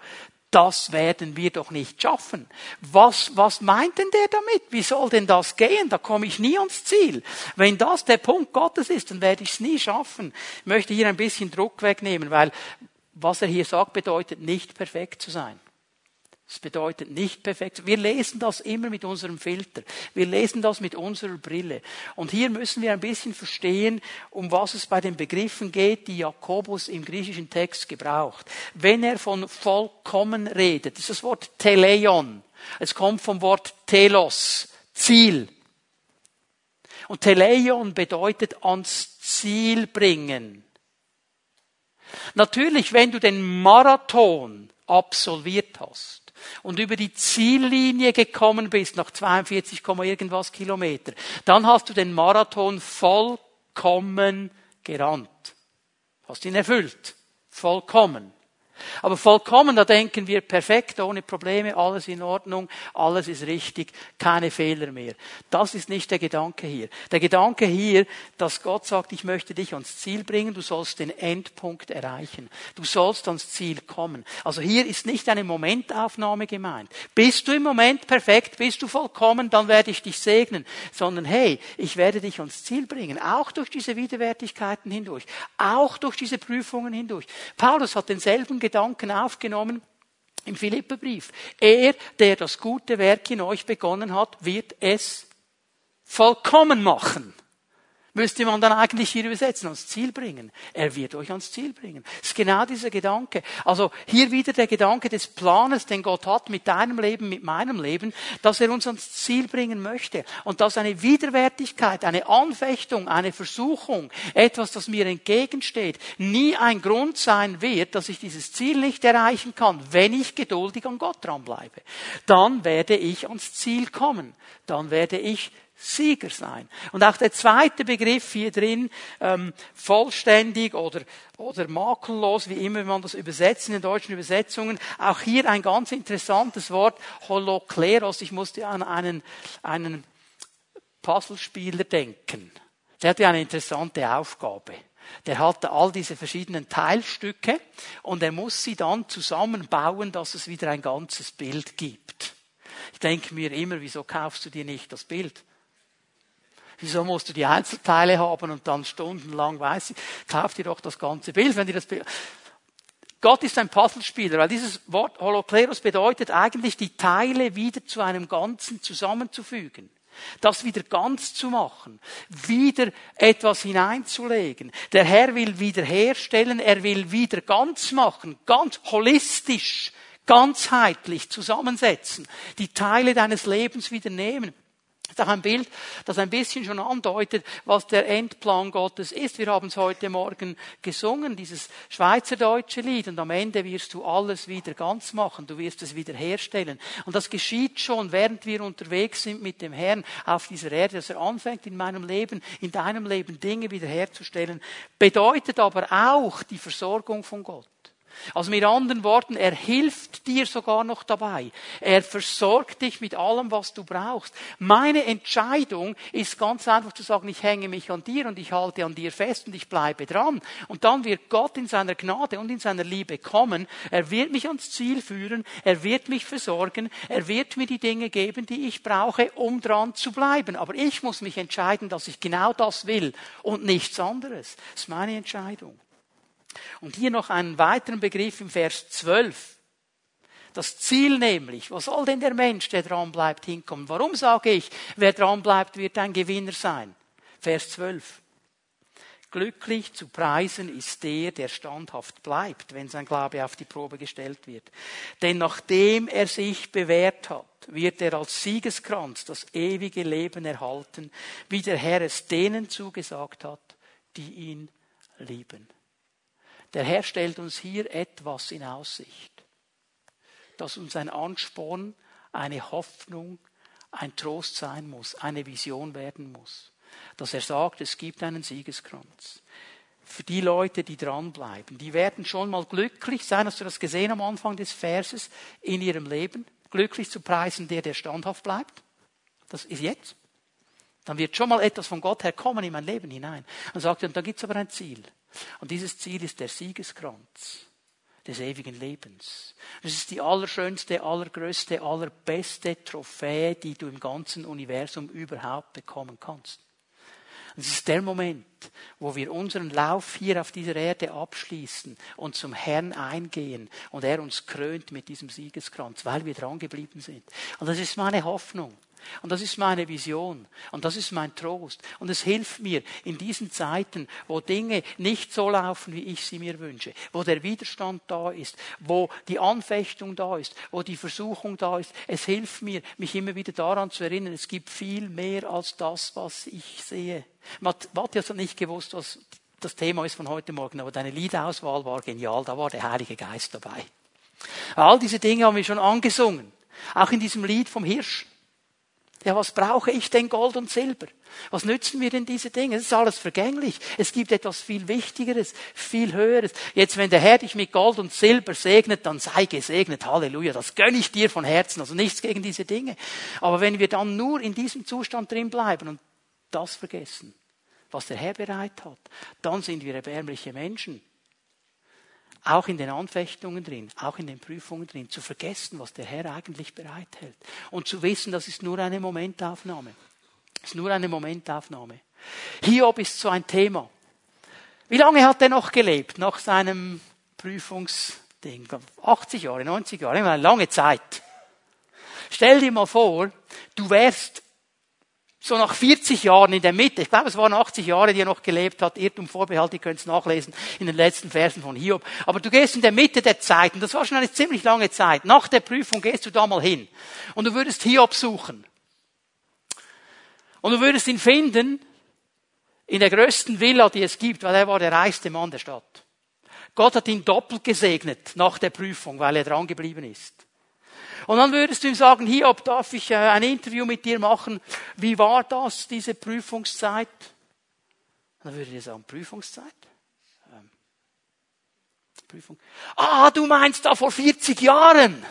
Speaker 1: das werden wir doch nicht schaffen. Was, was meint denn der damit? Wie soll denn das gehen? Da komme ich nie ans Ziel. Wenn das der Punkt Gottes ist, dann werde ich es nie schaffen. Ich möchte hier ein bisschen Druck wegnehmen, weil was er hier sagt, bedeutet nicht perfekt zu sein. Das bedeutet nicht perfekt. Wir lesen das immer mit unserem Filter. Wir lesen das mit unserer Brille. Und hier müssen wir ein bisschen verstehen, um was es bei den Begriffen geht, die Jakobus im griechischen Text gebraucht. Wenn er von vollkommen redet, ist das Wort Teleion. Es kommt vom Wort Telos, Ziel. Und Teleion bedeutet ans Ziel bringen. Natürlich, wenn du den Marathon absolviert hast, und über die Ziellinie gekommen bist, nach 42, irgendwas Kilometer, dann hast du den Marathon vollkommen gerannt. Hast ihn erfüllt. Vollkommen. Aber vollkommen, da denken wir perfekt, ohne Probleme, alles in Ordnung, alles ist richtig, keine Fehler mehr. Das ist nicht der Gedanke hier. Der Gedanke hier, dass Gott sagt, ich möchte dich ans Ziel bringen, du sollst den Endpunkt erreichen. Du sollst ans Ziel kommen. Also hier ist nicht eine Momentaufnahme gemeint. Bist du im Moment perfekt, bist du vollkommen, dann werde ich dich segnen. Sondern hey, ich werde dich ans Ziel bringen. Auch durch diese Widerwärtigkeiten hindurch. Auch durch diese Prüfungen hindurch. Paulus hat denselben Gedanken aufgenommen im Philipperbrief. Er, der das gute Werk in euch begonnen hat, wird es vollkommen machen müsste man dann eigentlich hier übersetzen, ans Ziel bringen. Er wird euch ans Ziel bringen. Das ist genau dieser Gedanke. Also hier wieder der Gedanke des Planes, den Gott hat mit deinem Leben, mit meinem Leben, dass er uns ans Ziel bringen möchte. Und dass eine Widerwärtigkeit, eine Anfechtung, eine Versuchung, etwas, das mir entgegensteht, nie ein Grund sein wird, dass ich dieses Ziel nicht erreichen kann, wenn ich geduldig an Gott dranbleibe. Dann werde ich ans Ziel kommen. Dann werde ich Sieger sein. Und auch der zweite Begriff hier drin, ähm, vollständig oder, oder makellos, wie immer man das übersetzt in den deutschen Übersetzungen, auch hier ein ganz interessantes Wort, holokleros. Ich musste an einen, einen Puzzlespieler denken der hatte eine interessante Aufgabe. Der hatte all diese verschiedenen Teilstücke und er muss sie dann zusammenbauen, dass es wieder ein ganzes Bild gibt. Ich denke mir immer, wieso kaufst du dir nicht das Bild? Wieso musst du die Einzelteile haben und dann stundenlang weiß ich, kauf dir doch das ganze Bild, wenn dir das Bild Gott ist ein Puzzlespieler, weil dieses Wort Holokleros bedeutet eigentlich, die Teile wieder zu einem Ganzen zusammenzufügen. Das wieder ganz zu machen, wieder etwas hineinzulegen. Der Herr will wiederherstellen, er will wieder ganz machen, ganz holistisch, ganzheitlich zusammensetzen, die Teile deines Lebens wieder nehmen. Das ist auch ein Bild, das ein bisschen schon andeutet, was der Endplan Gottes ist. Wir haben es heute Morgen gesungen, dieses schweizerdeutsche Lied, und am Ende wirst du alles wieder ganz machen, du wirst es wieder herstellen. Und das geschieht schon, während wir unterwegs sind mit dem Herrn auf dieser Erde, dass er anfängt in meinem Leben, in deinem Leben Dinge wiederherzustellen, bedeutet aber auch die Versorgung von Gott. Also mit anderen Worten, er hilft dir sogar noch dabei. Er versorgt dich mit allem, was du brauchst. Meine Entscheidung ist ganz einfach zu sagen, ich hänge mich an dir und ich halte an dir fest und ich bleibe dran. Und dann wird Gott in seiner Gnade und in seiner Liebe kommen. Er wird mich ans Ziel führen. Er wird mich versorgen. Er wird mir die Dinge geben, die ich brauche, um dran zu bleiben. Aber ich muss mich entscheiden, dass ich genau das will und nichts anderes. Das ist meine Entscheidung. Und hier noch einen weiteren Begriff im Vers 12. Das Ziel nämlich, wo soll denn der Mensch, der dran bleibt, hinkommen? Warum sage ich, wer dran bleibt, wird ein Gewinner sein? Vers 12. Glücklich zu preisen ist der, der standhaft bleibt, wenn sein Glaube auf die Probe gestellt wird. Denn nachdem er sich bewährt hat, wird er als Siegeskranz das ewige Leben erhalten, wie der Herr es denen zugesagt hat, die ihn lieben. Der Herr stellt uns hier etwas in Aussicht, das uns ein Ansporn, eine Hoffnung, ein Trost sein muss, eine Vision werden muss. Dass er sagt, es gibt einen Siegeskranz. Für die Leute, die dranbleiben, die werden schon mal glücklich sein, hast du das gesehen am Anfang des Verses, in ihrem Leben, glücklich zu preisen, der, der standhaft bleibt. Das ist jetzt. Dann wird schon mal etwas von Gott herkommen in mein Leben hinein. Dann sagt und da gibt es aber ein Ziel. Und dieses Ziel ist der Siegeskranz des ewigen Lebens. Das ist die allerschönste, allergrößte, allerbeste Trophäe, die du im ganzen Universum überhaupt bekommen kannst. Es ist der Moment, wo wir unseren Lauf hier auf dieser Erde abschließen und zum Herrn eingehen und er uns krönt mit diesem Siegeskranz, weil wir dran geblieben sind. Und das ist meine Hoffnung. Und das ist meine Vision. Und das ist mein Trost. Und es hilft mir in diesen Zeiten, wo Dinge nicht so laufen, wie ich sie mir wünsche, wo der Widerstand da ist, wo die Anfechtung da ist, wo die Versuchung da ist. Es hilft mir, mich immer wieder daran zu erinnern, es gibt viel mehr als das, was ich sehe. Matthias hat nicht gewusst, was das Thema ist von heute Morgen, aber deine Liedauswahl war genial. Da war der Heilige Geist dabei. All diese Dinge haben wir schon angesungen. Auch in diesem Lied vom Hirsch. Ja, was brauche ich denn Gold und Silber? Was nützen mir denn diese Dinge? Das ist alles vergänglich. Es gibt etwas viel Wichtigeres, viel Höheres. Jetzt, wenn der Herr dich mit Gold und Silber segnet, dann sei gesegnet. Halleluja. Das gönne ich dir von Herzen. Also nichts gegen diese Dinge. Aber wenn wir dann nur in diesem Zustand drin bleiben und das vergessen, was der Herr bereit hat, dann sind wir erbärmliche Menschen auch in den Anfechtungen drin, auch in den Prüfungen drin, zu vergessen, was der Herr eigentlich bereithält. Und zu wissen, das ist nur eine Momentaufnahme. Das ist nur eine Momentaufnahme. Hiob ist so ein Thema. Wie lange hat er noch gelebt nach seinem Prüfungsding? 80 Jahre, 90 Jahre, eine lange Zeit. Stell dir mal vor, du wärst so nach 40 Jahren in der Mitte, ich glaube es waren 80 Jahre, die er noch gelebt hat, Irrtum Vorbehalt, ihr könnt es nachlesen in den letzten Versen von Hiob. Aber du gehst in der Mitte der Zeit, und das war schon eine ziemlich lange Zeit, nach der Prüfung gehst du da mal hin und du würdest Hiob suchen. Und du würdest ihn finden in der größten Villa, die es gibt, weil er war der reichste Mann der Stadt. Gott hat ihn doppelt gesegnet nach der Prüfung, weil er dran geblieben ist. Und dann würdest du ihm sagen, Hiob, darf ich äh, ein Interview mit dir machen? Wie war das, diese Prüfungszeit? Und dann würde er sagen, Prüfungszeit? Ähm, Prüfung. Ah, du meinst da vor 40 Jahren.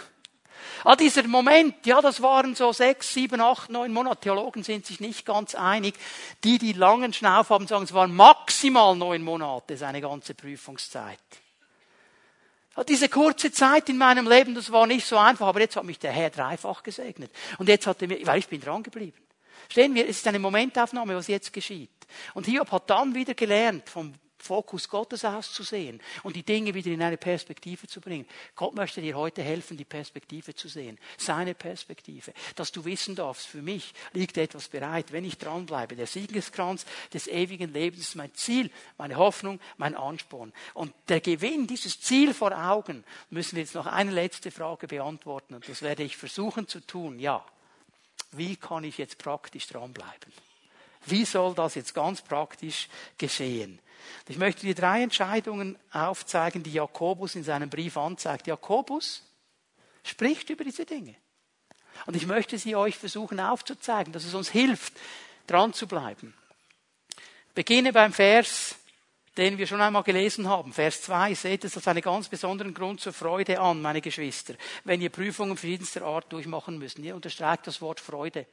Speaker 1: Ah, dieser Moment, ja, das waren so sechs, sieben, acht, neun Monate. Theologen sind sich nicht ganz einig. Die, die langen Schnauf haben, sagen, es waren maximal neun Monate, seine ganze Prüfungszeit. Diese kurze Zeit in meinem Leben, das war nicht so einfach, aber jetzt hat mich der Herr dreifach gesegnet. Und jetzt hat er mir, weil ich bin dran geblieben. Stehen wir, es ist eine Momentaufnahme, was jetzt geschieht. Und Hiob hat dann wieder gelernt, vom Fokus Gottes auszusehen und die Dinge wieder in eine Perspektive zu bringen. Gott möchte dir heute helfen, die Perspektive zu sehen. Seine Perspektive. Dass du wissen darfst, für mich liegt etwas bereit, wenn ich dranbleibe. Der Siegeskranz des ewigen Lebens ist mein Ziel, meine Hoffnung, mein Ansporn. Und der Gewinn, dieses Ziel vor Augen, müssen wir jetzt noch eine letzte Frage beantworten. Und das werde ich versuchen zu tun. Ja. Wie kann ich jetzt praktisch dranbleiben? Wie soll das jetzt ganz praktisch geschehen? Ich möchte dir drei Entscheidungen aufzeigen, die Jakobus in seinem Brief anzeigt. Jakobus spricht über diese Dinge. Und ich möchte sie euch versuchen aufzuzeigen, dass es uns hilft, dran zu bleiben. Beginne beim Vers, den wir schon einmal gelesen haben. Vers 2. Seht es als einen ganz besonderen Grund zur Freude an, meine Geschwister, wenn ihr Prüfungen verschiedenster Art durchmachen müsst. Ihr unterstreicht das Wort Freude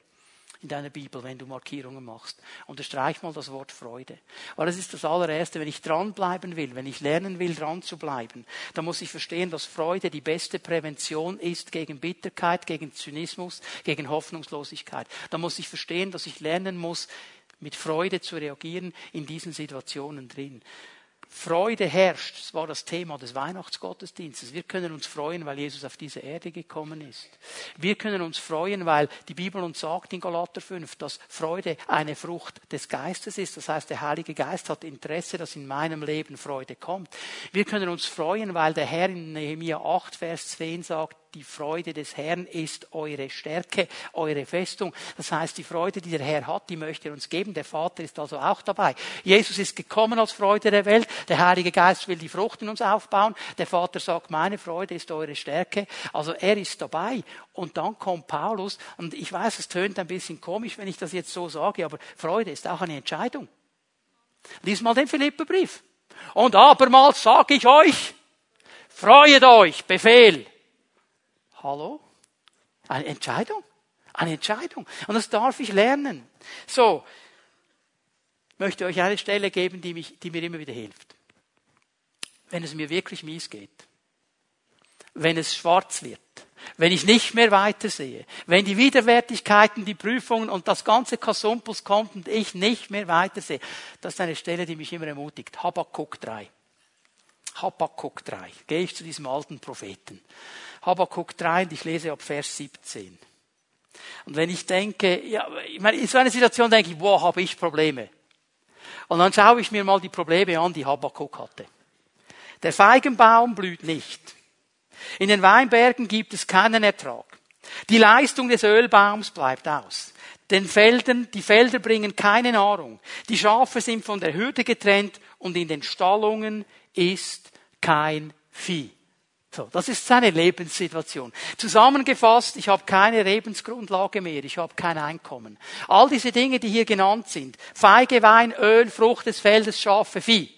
Speaker 1: in deiner Bibel, wenn du Markierungen machst. Unterstreich mal das Wort Freude. Weil das ist das allererste, wenn ich dranbleiben will, wenn ich lernen will, dran zu bleiben, dann muss ich verstehen, dass Freude die beste Prävention ist gegen Bitterkeit, gegen Zynismus, gegen Hoffnungslosigkeit. Dann muss ich verstehen, dass ich lernen muss, mit Freude zu reagieren in diesen Situationen drin. Freude herrscht. Das war das Thema des Weihnachtsgottesdienstes. Wir können uns freuen, weil Jesus auf diese Erde gekommen ist. Wir können uns freuen, weil die Bibel uns sagt in Galater 5, dass Freude eine Frucht des Geistes ist. Das heißt, der Heilige Geist hat Interesse, dass in meinem Leben Freude kommt. Wir können uns freuen, weil der Herr in Nehemiah 8, Vers 10 sagt, die Freude des Herrn ist eure Stärke, eure Festung. Das heißt, die Freude, die der Herr hat, die möchte er uns geben. Der Vater ist also auch dabei. Jesus ist gekommen als Freude der Welt. Der Heilige Geist will die Frucht in uns aufbauen. Der Vater sagt, meine Freude ist eure Stärke. Also er ist dabei. Und dann kommt Paulus. Und ich weiß, es tönt ein bisschen komisch, wenn ich das jetzt so sage, aber Freude ist auch eine Entscheidung. Lies mal den Philipperbrief. Und abermals sage ich euch, freuet euch, Befehl. Hallo? Eine Entscheidung? Eine Entscheidung. Und das darf ich lernen. So. Möchte euch eine Stelle geben, die, mich, die mir immer wieder hilft. Wenn es mir wirklich mies geht. Wenn es schwarz wird. Wenn ich nicht mehr weitersehe. Wenn die Widerwärtigkeiten, die Prüfungen und das ganze Kasumpus kommt und ich nicht mehr weitersehe. Das ist eine Stelle, die mich immer ermutigt. Habakkuk 3. Habakkuk 3. Gehe ich zu diesem alten Propheten. Habakkuk 3 und ich lese ab Vers 17. Und wenn ich denke, ja, ich meine, in so einer Situation denke ich, boah, habe ich Probleme. Und dann schaue ich mir mal die Probleme an, die Habakkuk hatte. Der Feigenbaum blüht nicht. In den Weinbergen gibt es keinen Ertrag. Die Leistung des Ölbaums bleibt aus. Den Feldern, die Felder bringen keine Nahrung. Die Schafe sind von der Hürde getrennt und in den Stallungen ist kein Vieh. So, das ist seine Lebenssituation. Zusammengefasst, ich habe keine Lebensgrundlage mehr, ich habe kein Einkommen. All diese Dinge, die hier genannt sind, Feige, Wein, Öl, Frucht des Feldes, Schafe, Vieh,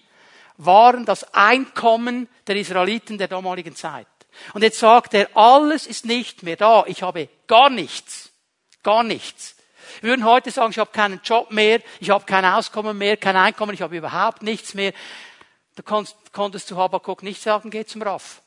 Speaker 1: waren das Einkommen der Israeliten der damaligen Zeit. Und jetzt sagt er, alles ist nicht mehr da, ich habe gar nichts, gar nichts. Wir würden heute sagen, ich habe keinen Job mehr, ich habe kein Auskommen mehr, kein Einkommen, ich habe überhaupt nichts mehr. Da konntest du Habakkuk nicht sagen, geh zum Raff.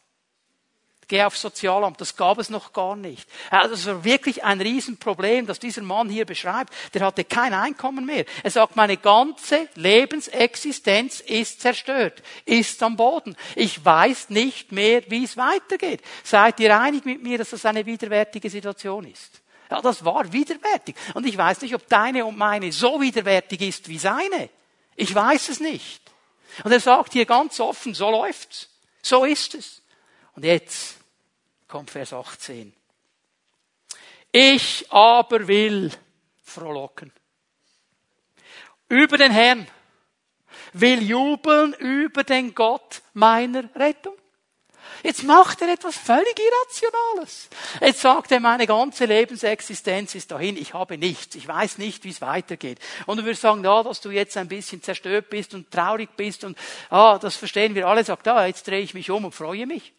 Speaker 1: Geh aufs Sozialamt. Das gab es noch gar nicht. Also das war wirklich ein Riesenproblem, das dieser Mann hier beschreibt. Der hatte kein Einkommen mehr. Er sagt, meine ganze Lebensexistenz ist zerstört, ist am Boden. Ich weiß nicht mehr, wie es weitergeht. Seid ihr einig mit mir, dass das eine widerwärtige Situation ist? Ja, das war widerwärtig. Und ich weiß nicht, ob deine und meine so widerwärtig ist wie seine. Ich weiß es nicht. Und er sagt hier ganz offen, so läuft's. So ist es. Und jetzt kommt Vers 18. Ich aber will frohlocken. Über den Herrn. Will jubeln über den Gott meiner Rettung. Jetzt macht er etwas völlig Irrationales. Jetzt sagt er, meine ganze Lebensexistenz ist dahin, ich habe nichts, ich weiß nicht, wie es weitergeht. Und du würdest sagen, ja, dass du jetzt ein bisschen zerstört bist und traurig bist und, ah, das verstehen wir alle, sagt, ah, jetzt drehe ich mich um und freue mich.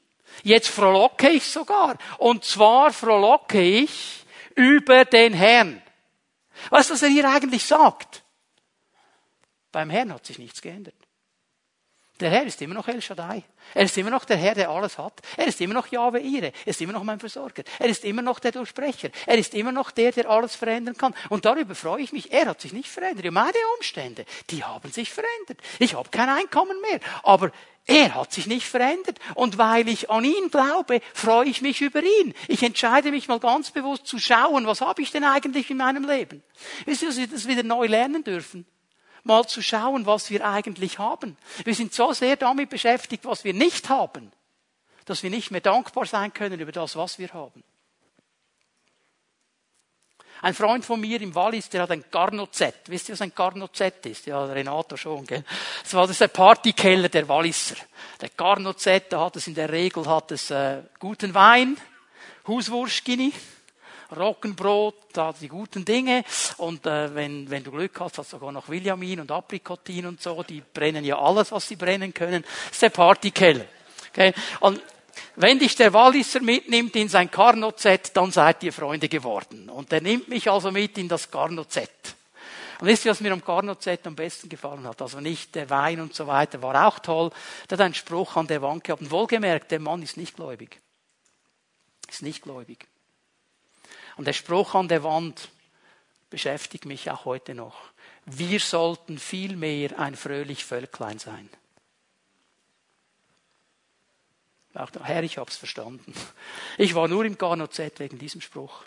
Speaker 1: Jetzt frohlocke ich sogar. Und zwar frohlocke ich über den Herrn. Weißt du, was er hier eigentlich sagt? Beim Herrn hat sich nichts geändert. Der Herr ist immer noch El Shaddai. Er ist immer noch der Herr, der alles hat. Er ist immer noch Jahwe Ire. Er ist immer noch mein Versorger. Er ist immer noch der Durchsprecher. Er ist immer noch der, der alles verändern kann. Und darüber freue ich mich. Er hat sich nicht verändert. Und meine Umstände, die haben sich verändert. Ich habe kein Einkommen mehr. Aber er hat sich nicht verändert. Und weil ich an ihn glaube, freue ich mich über ihn. Ich entscheide mich mal ganz bewusst zu schauen, was habe ich denn eigentlich in meinem Leben? Wisst ihr, dass wir das wieder neu lernen dürfen? Mal zu schauen, was wir eigentlich haben. Wir sind so sehr damit beschäftigt, was wir nicht haben, dass wir nicht mehr dankbar sein können über das, was wir haben. Ein Freund von mir im Wallis, der hat ein Garnozett. Wisst ihr, was ein Garnozett ist? Ja, Renato schon, gell? Das war das der Partykeller der Walliser. Der Garnozett, da hat es in der Regel, hat es, äh, guten Wein, Huswurstgini, Roggenbrot, da die guten Dinge. Und äh, wenn, wenn du Glück hast, hast du sogar noch Williamin und Aprikotin und so. Die brennen ja alles, was sie brennen können. Das ist der Partykeller. Okay? Und wenn dich der Walliser mitnimmt in sein Carnot-Set, dann seid ihr Freunde geworden. Und der nimmt mich also mit in das Carnot-Set. Und wisst ihr, was mir am Carnot-Set am besten gefallen hat? Also nicht der Wein und so weiter, war auch toll. Der hat einen Spruch an der Wand gehabt. Und wohlgemerkt, der Mann ist nicht gläubig. Ist nicht gläubig. Und der Spruch an der Wand beschäftigt mich auch heute noch. Wir sollten vielmehr ein fröhlich Völklein sein. Herr, ich hab's verstanden. Ich war nur im Garnozett wegen diesem Spruch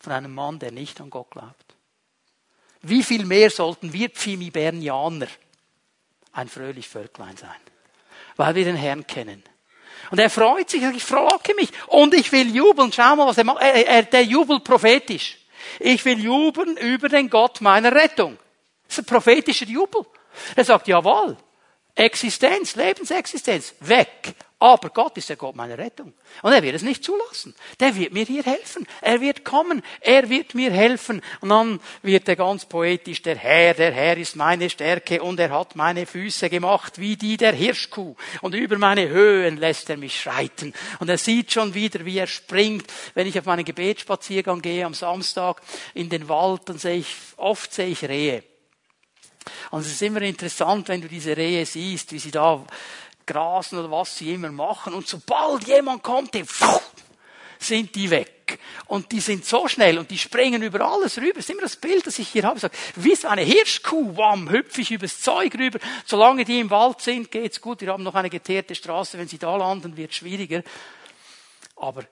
Speaker 1: von einem Mann, der nicht an Gott glaubt. Wie viel mehr sollten wir Pfimi-Bernianer ein fröhlich Völklein sein? Weil wir den Herrn kennen und er freut sich, ich frohlocke mich und ich will jubeln. Schau mal, was er macht. Er, er, der jubelt prophetisch. Ich will jubeln über den Gott meiner Rettung. Das ist ein prophetischer Jubel. Er sagt, jawohl, Existenz, Lebensexistenz, weg. Aber Gott ist der Gott meiner Rettung. Und er wird es nicht zulassen. Der wird mir hier helfen. Er wird kommen. Er wird mir helfen. Und dann wird er ganz poetisch, der Herr, der Herr ist meine Stärke und er hat meine Füße gemacht wie die der Hirschkuh. Und über meine Höhen lässt er mich schreiten. Und er sieht schon wieder, wie er springt. Wenn ich auf meinen Gebetsspaziergang gehe am Samstag in den Wald, dann sehe ich, oft sehe ich Rehe. Und es ist immer interessant, wenn du diese Rehe siehst, wie sie da grasen oder was sie immer machen. Und sobald jemand kommt, sind die weg. Und die sind so schnell und die springen über alles rüber. Das ist immer das Bild, das ich hier habe. Ich sage, wie so eine Hirschkuh, wam, hüpfe ich übers Zeug rüber. Solange die im Wald sind, geht's gut. Wir haben noch eine geteerte Straße. Wenn sie da landen, wird schwieriger. Aber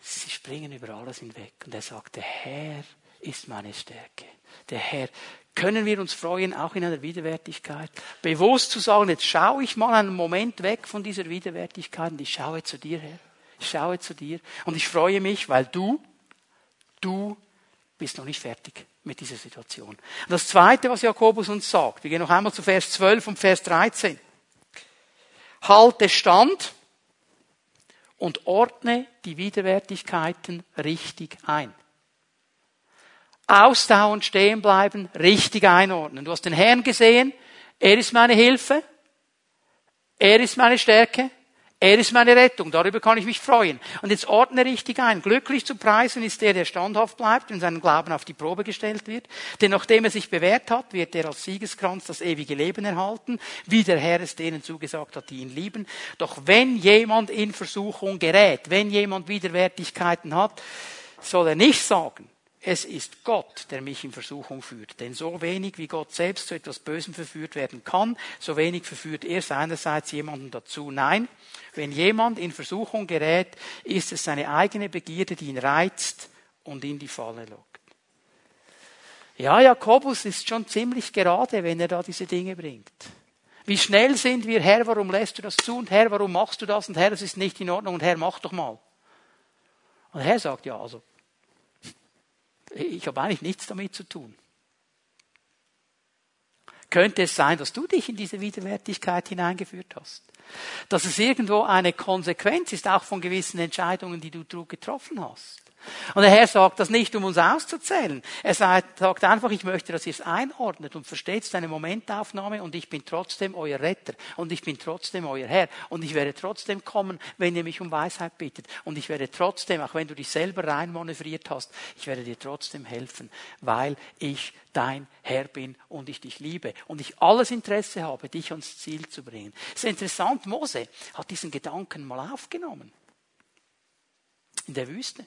Speaker 1: sie springen über alles hinweg. Und er sagt, der Herr ist meine Stärke. Der Herr können wir uns freuen, auch in einer Widerwärtigkeit. Bewusst zu sagen, jetzt schaue ich mal einen Moment weg von dieser Widerwärtigkeit und ich schaue zu dir her. Ich schaue zu dir und ich freue mich, weil du, du bist noch nicht fertig mit dieser Situation. Und das zweite, was Jakobus uns sagt, wir gehen noch einmal zu Vers 12 und Vers 13. Halte Stand und ordne die Widerwärtigkeiten richtig ein ausdauernd stehen bleiben, richtig einordnen. Du hast den Herrn gesehen, er ist meine Hilfe, er ist meine Stärke, er ist meine Rettung, darüber kann ich mich freuen. Und jetzt ordne richtig ein. Glücklich zu preisen ist der, der standhaft bleibt und seinen Glauben auf die Probe gestellt wird. Denn nachdem er sich bewährt hat, wird er als Siegeskranz das ewige Leben erhalten, wie der Herr es denen zugesagt hat, die ihn lieben. Doch wenn jemand in Versuchung gerät, wenn jemand Widerwärtigkeiten hat, soll er nicht sagen, es ist Gott, der mich in Versuchung führt. Denn so wenig wie Gott selbst zu etwas Bösem verführt werden kann, so wenig verführt er seinerseits jemanden dazu. Nein, wenn jemand in Versuchung gerät, ist es seine eigene Begierde, die ihn reizt und in die Falle lockt. Ja, Jakobus ist schon ziemlich gerade, wenn er da diese Dinge bringt. Wie schnell sind wir, Herr, warum lässt du das zu? Und Herr, warum machst du das? Und Herr, es ist nicht in Ordnung. Und Herr, mach doch mal. Und Herr sagt, ja, also, ich habe eigentlich nichts damit zu tun. Könnte es sein, dass du dich in diese Widerwärtigkeit hineingeführt hast? Dass es irgendwo eine Konsequenz ist, auch von gewissen Entscheidungen, die du getroffen hast. Und der Herr sagt das nicht, um uns auszuzählen. Er sagt, einfach, ich möchte, dass ihr es einordnet und versteht es eine Momentaufnahme und ich bin trotzdem euer Retter und ich bin trotzdem euer Herr und ich werde trotzdem kommen, wenn ihr mich um Weisheit bittet und ich werde trotzdem, auch wenn du dich selber reinmanövriert hast, ich werde dir trotzdem helfen, weil ich dein Herr bin und ich dich liebe und ich alles Interesse habe, dich ans Ziel zu bringen. Es ist interessant, Mose hat diesen Gedanken mal aufgenommen. In der Wüste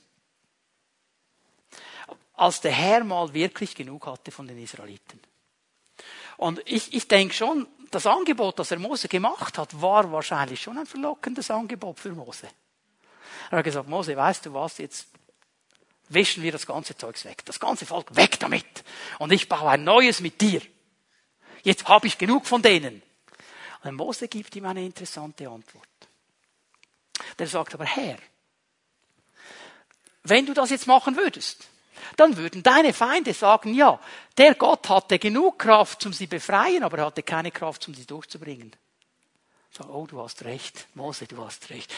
Speaker 1: als der Herr mal wirklich genug hatte von den Israeliten. Und ich, ich denke schon, das Angebot, das er Mose gemacht hat, war wahrscheinlich schon ein verlockendes Angebot für Mose. Er hat gesagt, Mose, weißt du was, jetzt wischen wir das ganze Zeugs weg. Das ganze Volk weg damit. Und ich baue ein neues mit dir. Jetzt habe ich genug von denen. Und Mose gibt ihm eine interessante Antwort. Der sagt aber, Herr, wenn du das jetzt machen würdest, dann würden deine Feinde sagen, ja, der Gott hatte genug Kraft, um sie befreien, aber er hatte keine Kraft, um sie durchzubringen. So, oh, du hast recht, Mose, du hast recht.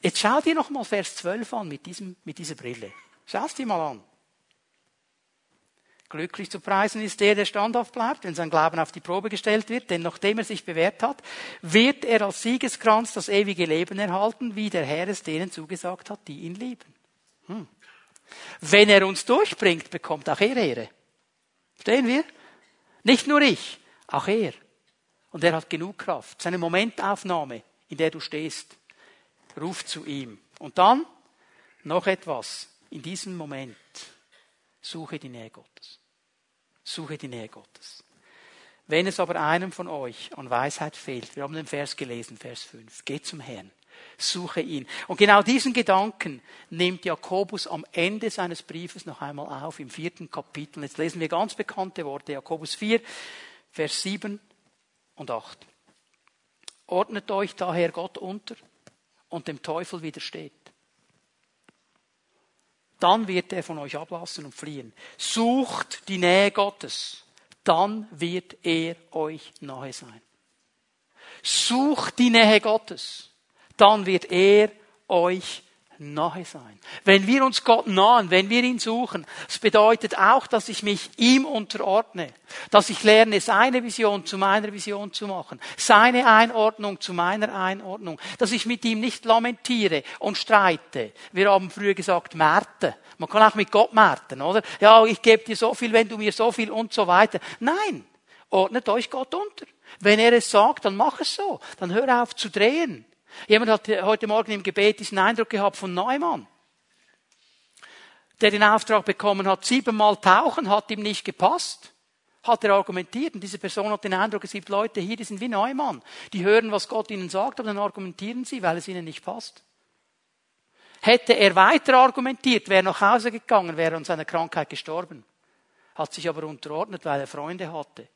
Speaker 1: Jetzt schau dir noch mal Vers 12 an mit, diesem, mit dieser Brille. Schau es dir mal an. Glücklich zu preisen ist der, der standhaft bleibt, wenn sein Glauben auf die Probe gestellt wird, denn nachdem er sich bewährt hat, wird er als Siegeskranz das ewige Leben erhalten, wie der Herr es denen zugesagt hat, die ihn lieben. Hm. Wenn er uns durchbringt, bekommt auch er Ehre. Verstehen wir? Nicht nur ich, auch er. Und er hat genug Kraft. Seine Momentaufnahme, in der du stehst, ruft zu ihm. Und dann noch etwas. In diesem Moment suche die Nähe Gottes. Suche die Nähe Gottes. Wenn es aber einem von euch an Weisheit fehlt, wir haben den Vers gelesen, Vers 5, geht zum Herrn suche ihn. Und genau diesen Gedanken nimmt Jakobus am Ende seines Briefes noch einmal auf, im vierten Kapitel. Jetzt lesen wir ganz bekannte Worte, Jakobus 4, Vers 7 und 8. Ordnet euch daher Gott unter und dem Teufel widersteht. Dann wird er von euch ablassen und fliehen. Sucht die Nähe Gottes, dann wird er euch nahe sein. Sucht die Nähe Gottes dann wird er euch nahe sein. Wenn wir uns Gott nahen, wenn wir ihn suchen, das bedeutet auch, dass ich mich ihm unterordne, dass ich lerne, seine Vision zu meiner Vision zu machen, seine Einordnung zu meiner Einordnung, dass ich mit ihm nicht lamentiere und streite. Wir haben früher gesagt, Märte. Man kann auch mit Gott märten, oder? Ja, ich gebe dir so viel, wenn du mir so viel und so weiter. Nein, ordnet euch Gott unter. Wenn er es sagt, dann mach es so. Dann hör auf zu drehen. Jemand hat heute Morgen im Gebet diesen Eindruck gehabt von Neumann, der den Auftrag bekommen hat, siebenmal tauchen, hat ihm nicht gepasst. Hat er argumentiert und diese Person hat den Eindruck, es gibt Leute hier, die sind wie Neumann. Die hören, was Gott ihnen sagt, aber dann argumentieren sie, weil es ihnen nicht passt. Hätte er weiter argumentiert, wäre nach Hause gegangen, wäre an seiner Krankheit gestorben. Hat sich aber unterordnet, weil er Freunde hatte,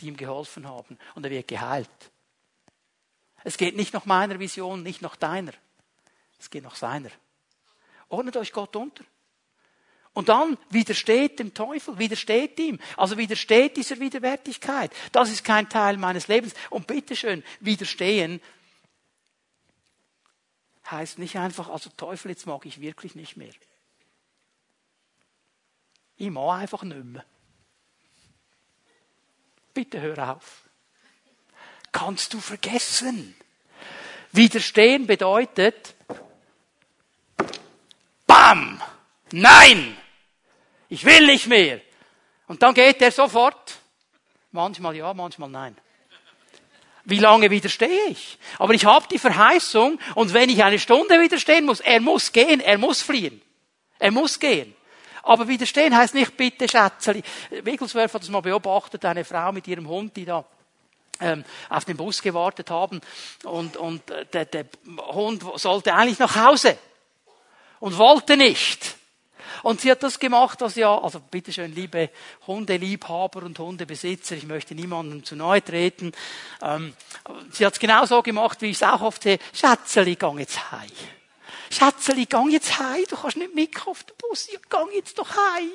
Speaker 1: die ihm geholfen haben und er wird geheilt. Es geht nicht nach meiner Vision, nicht nach deiner. Es geht nach seiner. Ordnet euch Gott unter. Und dann widersteht dem Teufel, widersteht ihm. Also widersteht dieser Widerwärtigkeit. Das ist kein Teil meines Lebens. Und bitteschön, widerstehen heißt nicht einfach, also Teufel, jetzt mag ich wirklich nicht mehr. Ich mag einfach nicht mehr. Bitte hör auf kannst du vergessen. Widerstehen bedeutet, bam, nein, ich will nicht mehr. Und dann geht er sofort. Manchmal ja, manchmal nein. Wie lange widerstehe ich? Aber ich habe die Verheißung und wenn ich eine Stunde widerstehen muss, er muss gehen, er muss fliehen. Er muss gehen. Aber widerstehen heißt nicht bitte Schätzeli. Wigglesworth hat das mal beobachtet, eine Frau mit ihrem Hund, die da auf den Bus gewartet haben und, und äh, der, der Hund sollte eigentlich nach Hause und wollte nicht. Und sie hat das gemacht, was ja, also bitteschön, liebe Hundeliebhaber und Hundebesitzer, ich möchte niemandem zu nahe treten. Ähm, sie hat es genau so gemacht, wie ich es auch oft sehe. Schätzeli, gang jetzt heim. Schätzeli, gang jetzt heim. Du kannst nicht mitkommen auf den Bus. Ja, gang jetzt doch heim.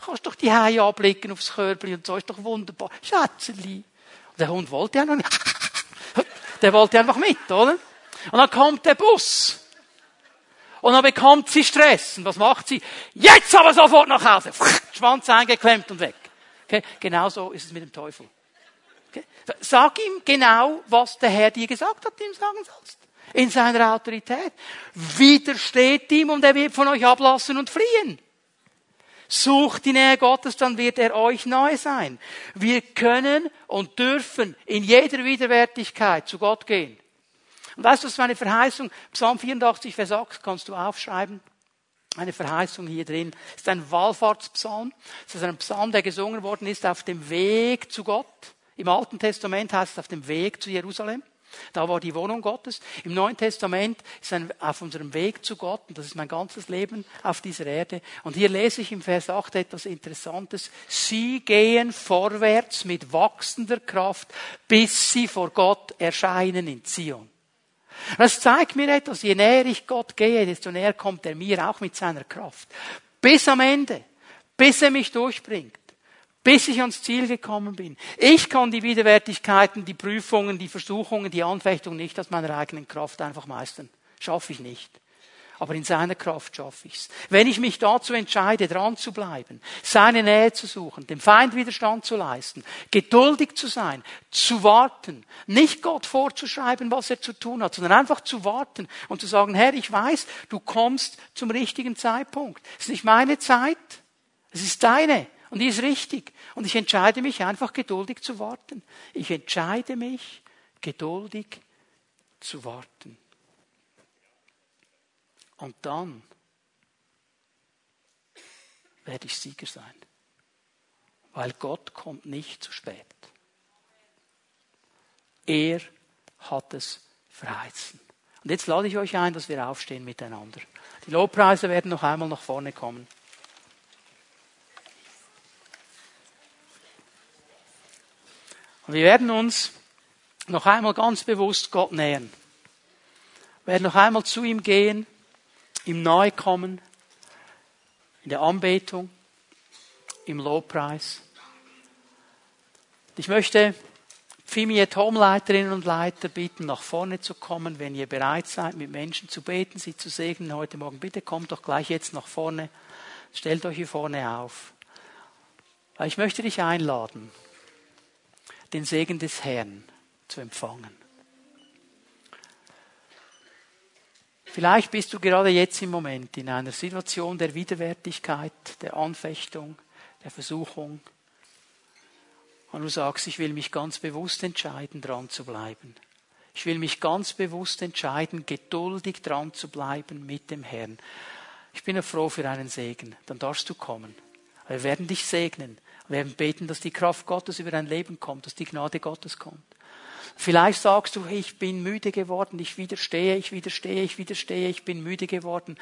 Speaker 1: Du kannst doch die Heim anblicken aufs Körbli und so ist doch wunderbar. Schätzeli. Der Hund wollte ja noch nicht. Der wollte einfach mit, oder? Und dann kommt der Bus. Und dann bekommt sie Stress. Und was macht sie? Jetzt aber sofort nach Hause. Schwanz eingeklemmt und weg. Okay? Genauso ist es mit dem Teufel. Okay? Sag ihm genau, was der Herr dir gesagt hat, ihm sagen sollst. In seiner Autorität. Widersteht ihm und er wird von euch ablassen und fliehen. Sucht die Nähe Gottes, dann wird er euch nahe sein. Wir können und dürfen in jeder Widerwärtigkeit zu Gott gehen. Und weißt du, ist meine Verheißung. Psalm 84, Vers 8 kannst du aufschreiben. Eine Verheißung hier drin. Das ist ein Wallfahrtspsalm. Das ist ein Psalm, der gesungen worden ist auf dem Weg zu Gott. Im Alten Testament heißt es auf dem Weg zu Jerusalem. Da war die Wohnung Gottes. Im Neuen Testament ist ein, auf unserem Weg zu Gott, und das ist mein ganzes Leben auf dieser Erde. Und hier lese ich im Vers 8 etwas Interessantes. Sie gehen vorwärts mit wachsender Kraft, bis sie vor Gott erscheinen in Zion. Das zeigt mir etwas, je näher ich Gott gehe, desto näher kommt er mir auch mit seiner Kraft. Bis am Ende, bis er mich durchbringt bis ich ans Ziel gekommen bin. Ich kann die Widerwärtigkeiten, die Prüfungen, die Versuchungen, die Anfechtungen nicht aus meiner eigenen Kraft einfach meistern. Schaffe ich nicht. Aber in seiner Kraft schaffe ich's. Wenn ich mich dazu entscheide, dran zu bleiben, seine Nähe zu suchen, dem Feind Widerstand zu leisten, geduldig zu sein, zu warten, nicht Gott vorzuschreiben, was er zu tun hat, sondern einfach zu warten und zu sagen, Herr, ich weiß, du kommst zum richtigen Zeitpunkt. Es ist nicht meine Zeit, es ist deine. Und die ist richtig. Und ich entscheide mich einfach geduldig zu warten. Ich entscheide mich geduldig zu warten. Und dann werde ich Sieger sein. Weil Gott kommt nicht zu spät. Er hat es verheißen. Und jetzt lade ich euch ein, dass wir aufstehen miteinander. Die Lobpreise werden noch einmal nach vorne kommen. Und wir werden uns noch einmal ganz bewusst Gott nähern. Wir werden noch einmal zu ihm gehen, ihm nahe kommen, in der Anbetung, im Lobpreis. Ich möchte Fimiet Home-Leiterinnen und Leiter bitten, nach vorne zu kommen, wenn ihr bereit seid, mit Menschen zu beten, sie zu segnen heute Morgen. Bitte kommt doch gleich jetzt nach vorne. Stellt euch hier vorne auf. Ich möchte dich einladen den Segen des Herrn zu empfangen. Vielleicht bist du gerade jetzt im Moment in einer Situation der Widerwärtigkeit, der Anfechtung, der Versuchung. Und du sagst, ich will mich ganz bewusst entscheiden, dran zu bleiben. Ich will mich ganz bewusst entscheiden, geduldig dran zu bleiben mit dem Herrn. Ich bin froh für einen Segen. Dann darfst du kommen. Wir werden dich segnen. Wir werden beten, dass die Kraft Gottes über dein Leben kommt, dass die Gnade Gottes kommt. Vielleicht sagst du, ich bin müde geworden, ich widerstehe, ich widerstehe, ich widerstehe, ich bin müde geworden.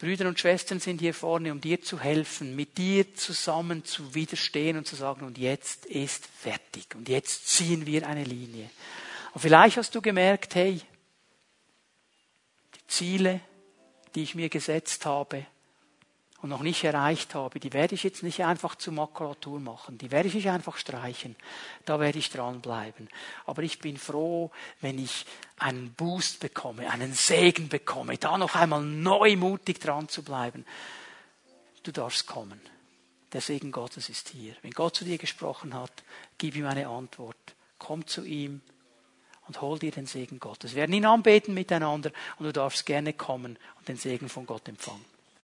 Speaker 1: Brüder und Schwestern sind hier vorne, um dir zu helfen, mit dir zusammen zu widerstehen und zu sagen, und jetzt ist fertig, und jetzt ziehen wir eine Linie. Und vielleicht hast du gemerkt, hey, die Ziele, die ich mir gesetzt habe, und noch nicht erreicht habe, die werde ich jetzt nicht einfach zur Makulatur machen, die werde ich nicht einfach streichen, da werde ich dranbleiben. Aber ich bin froh, wenn ich einen Boost bekomme, einen Segen bekomme, da noch einmal neumutig dran zu bleiben. Du darfst kommen. Der Segen Gottes ist hier. Wenn Gott zu dir gesprochen hat, gib ihm eine Antwort. Komm zu ihm und hol dir den Segen Gottes. Wir werden ihn anbeten miteinander und du darfst gerne kommen und den Segen von Gott empfangen.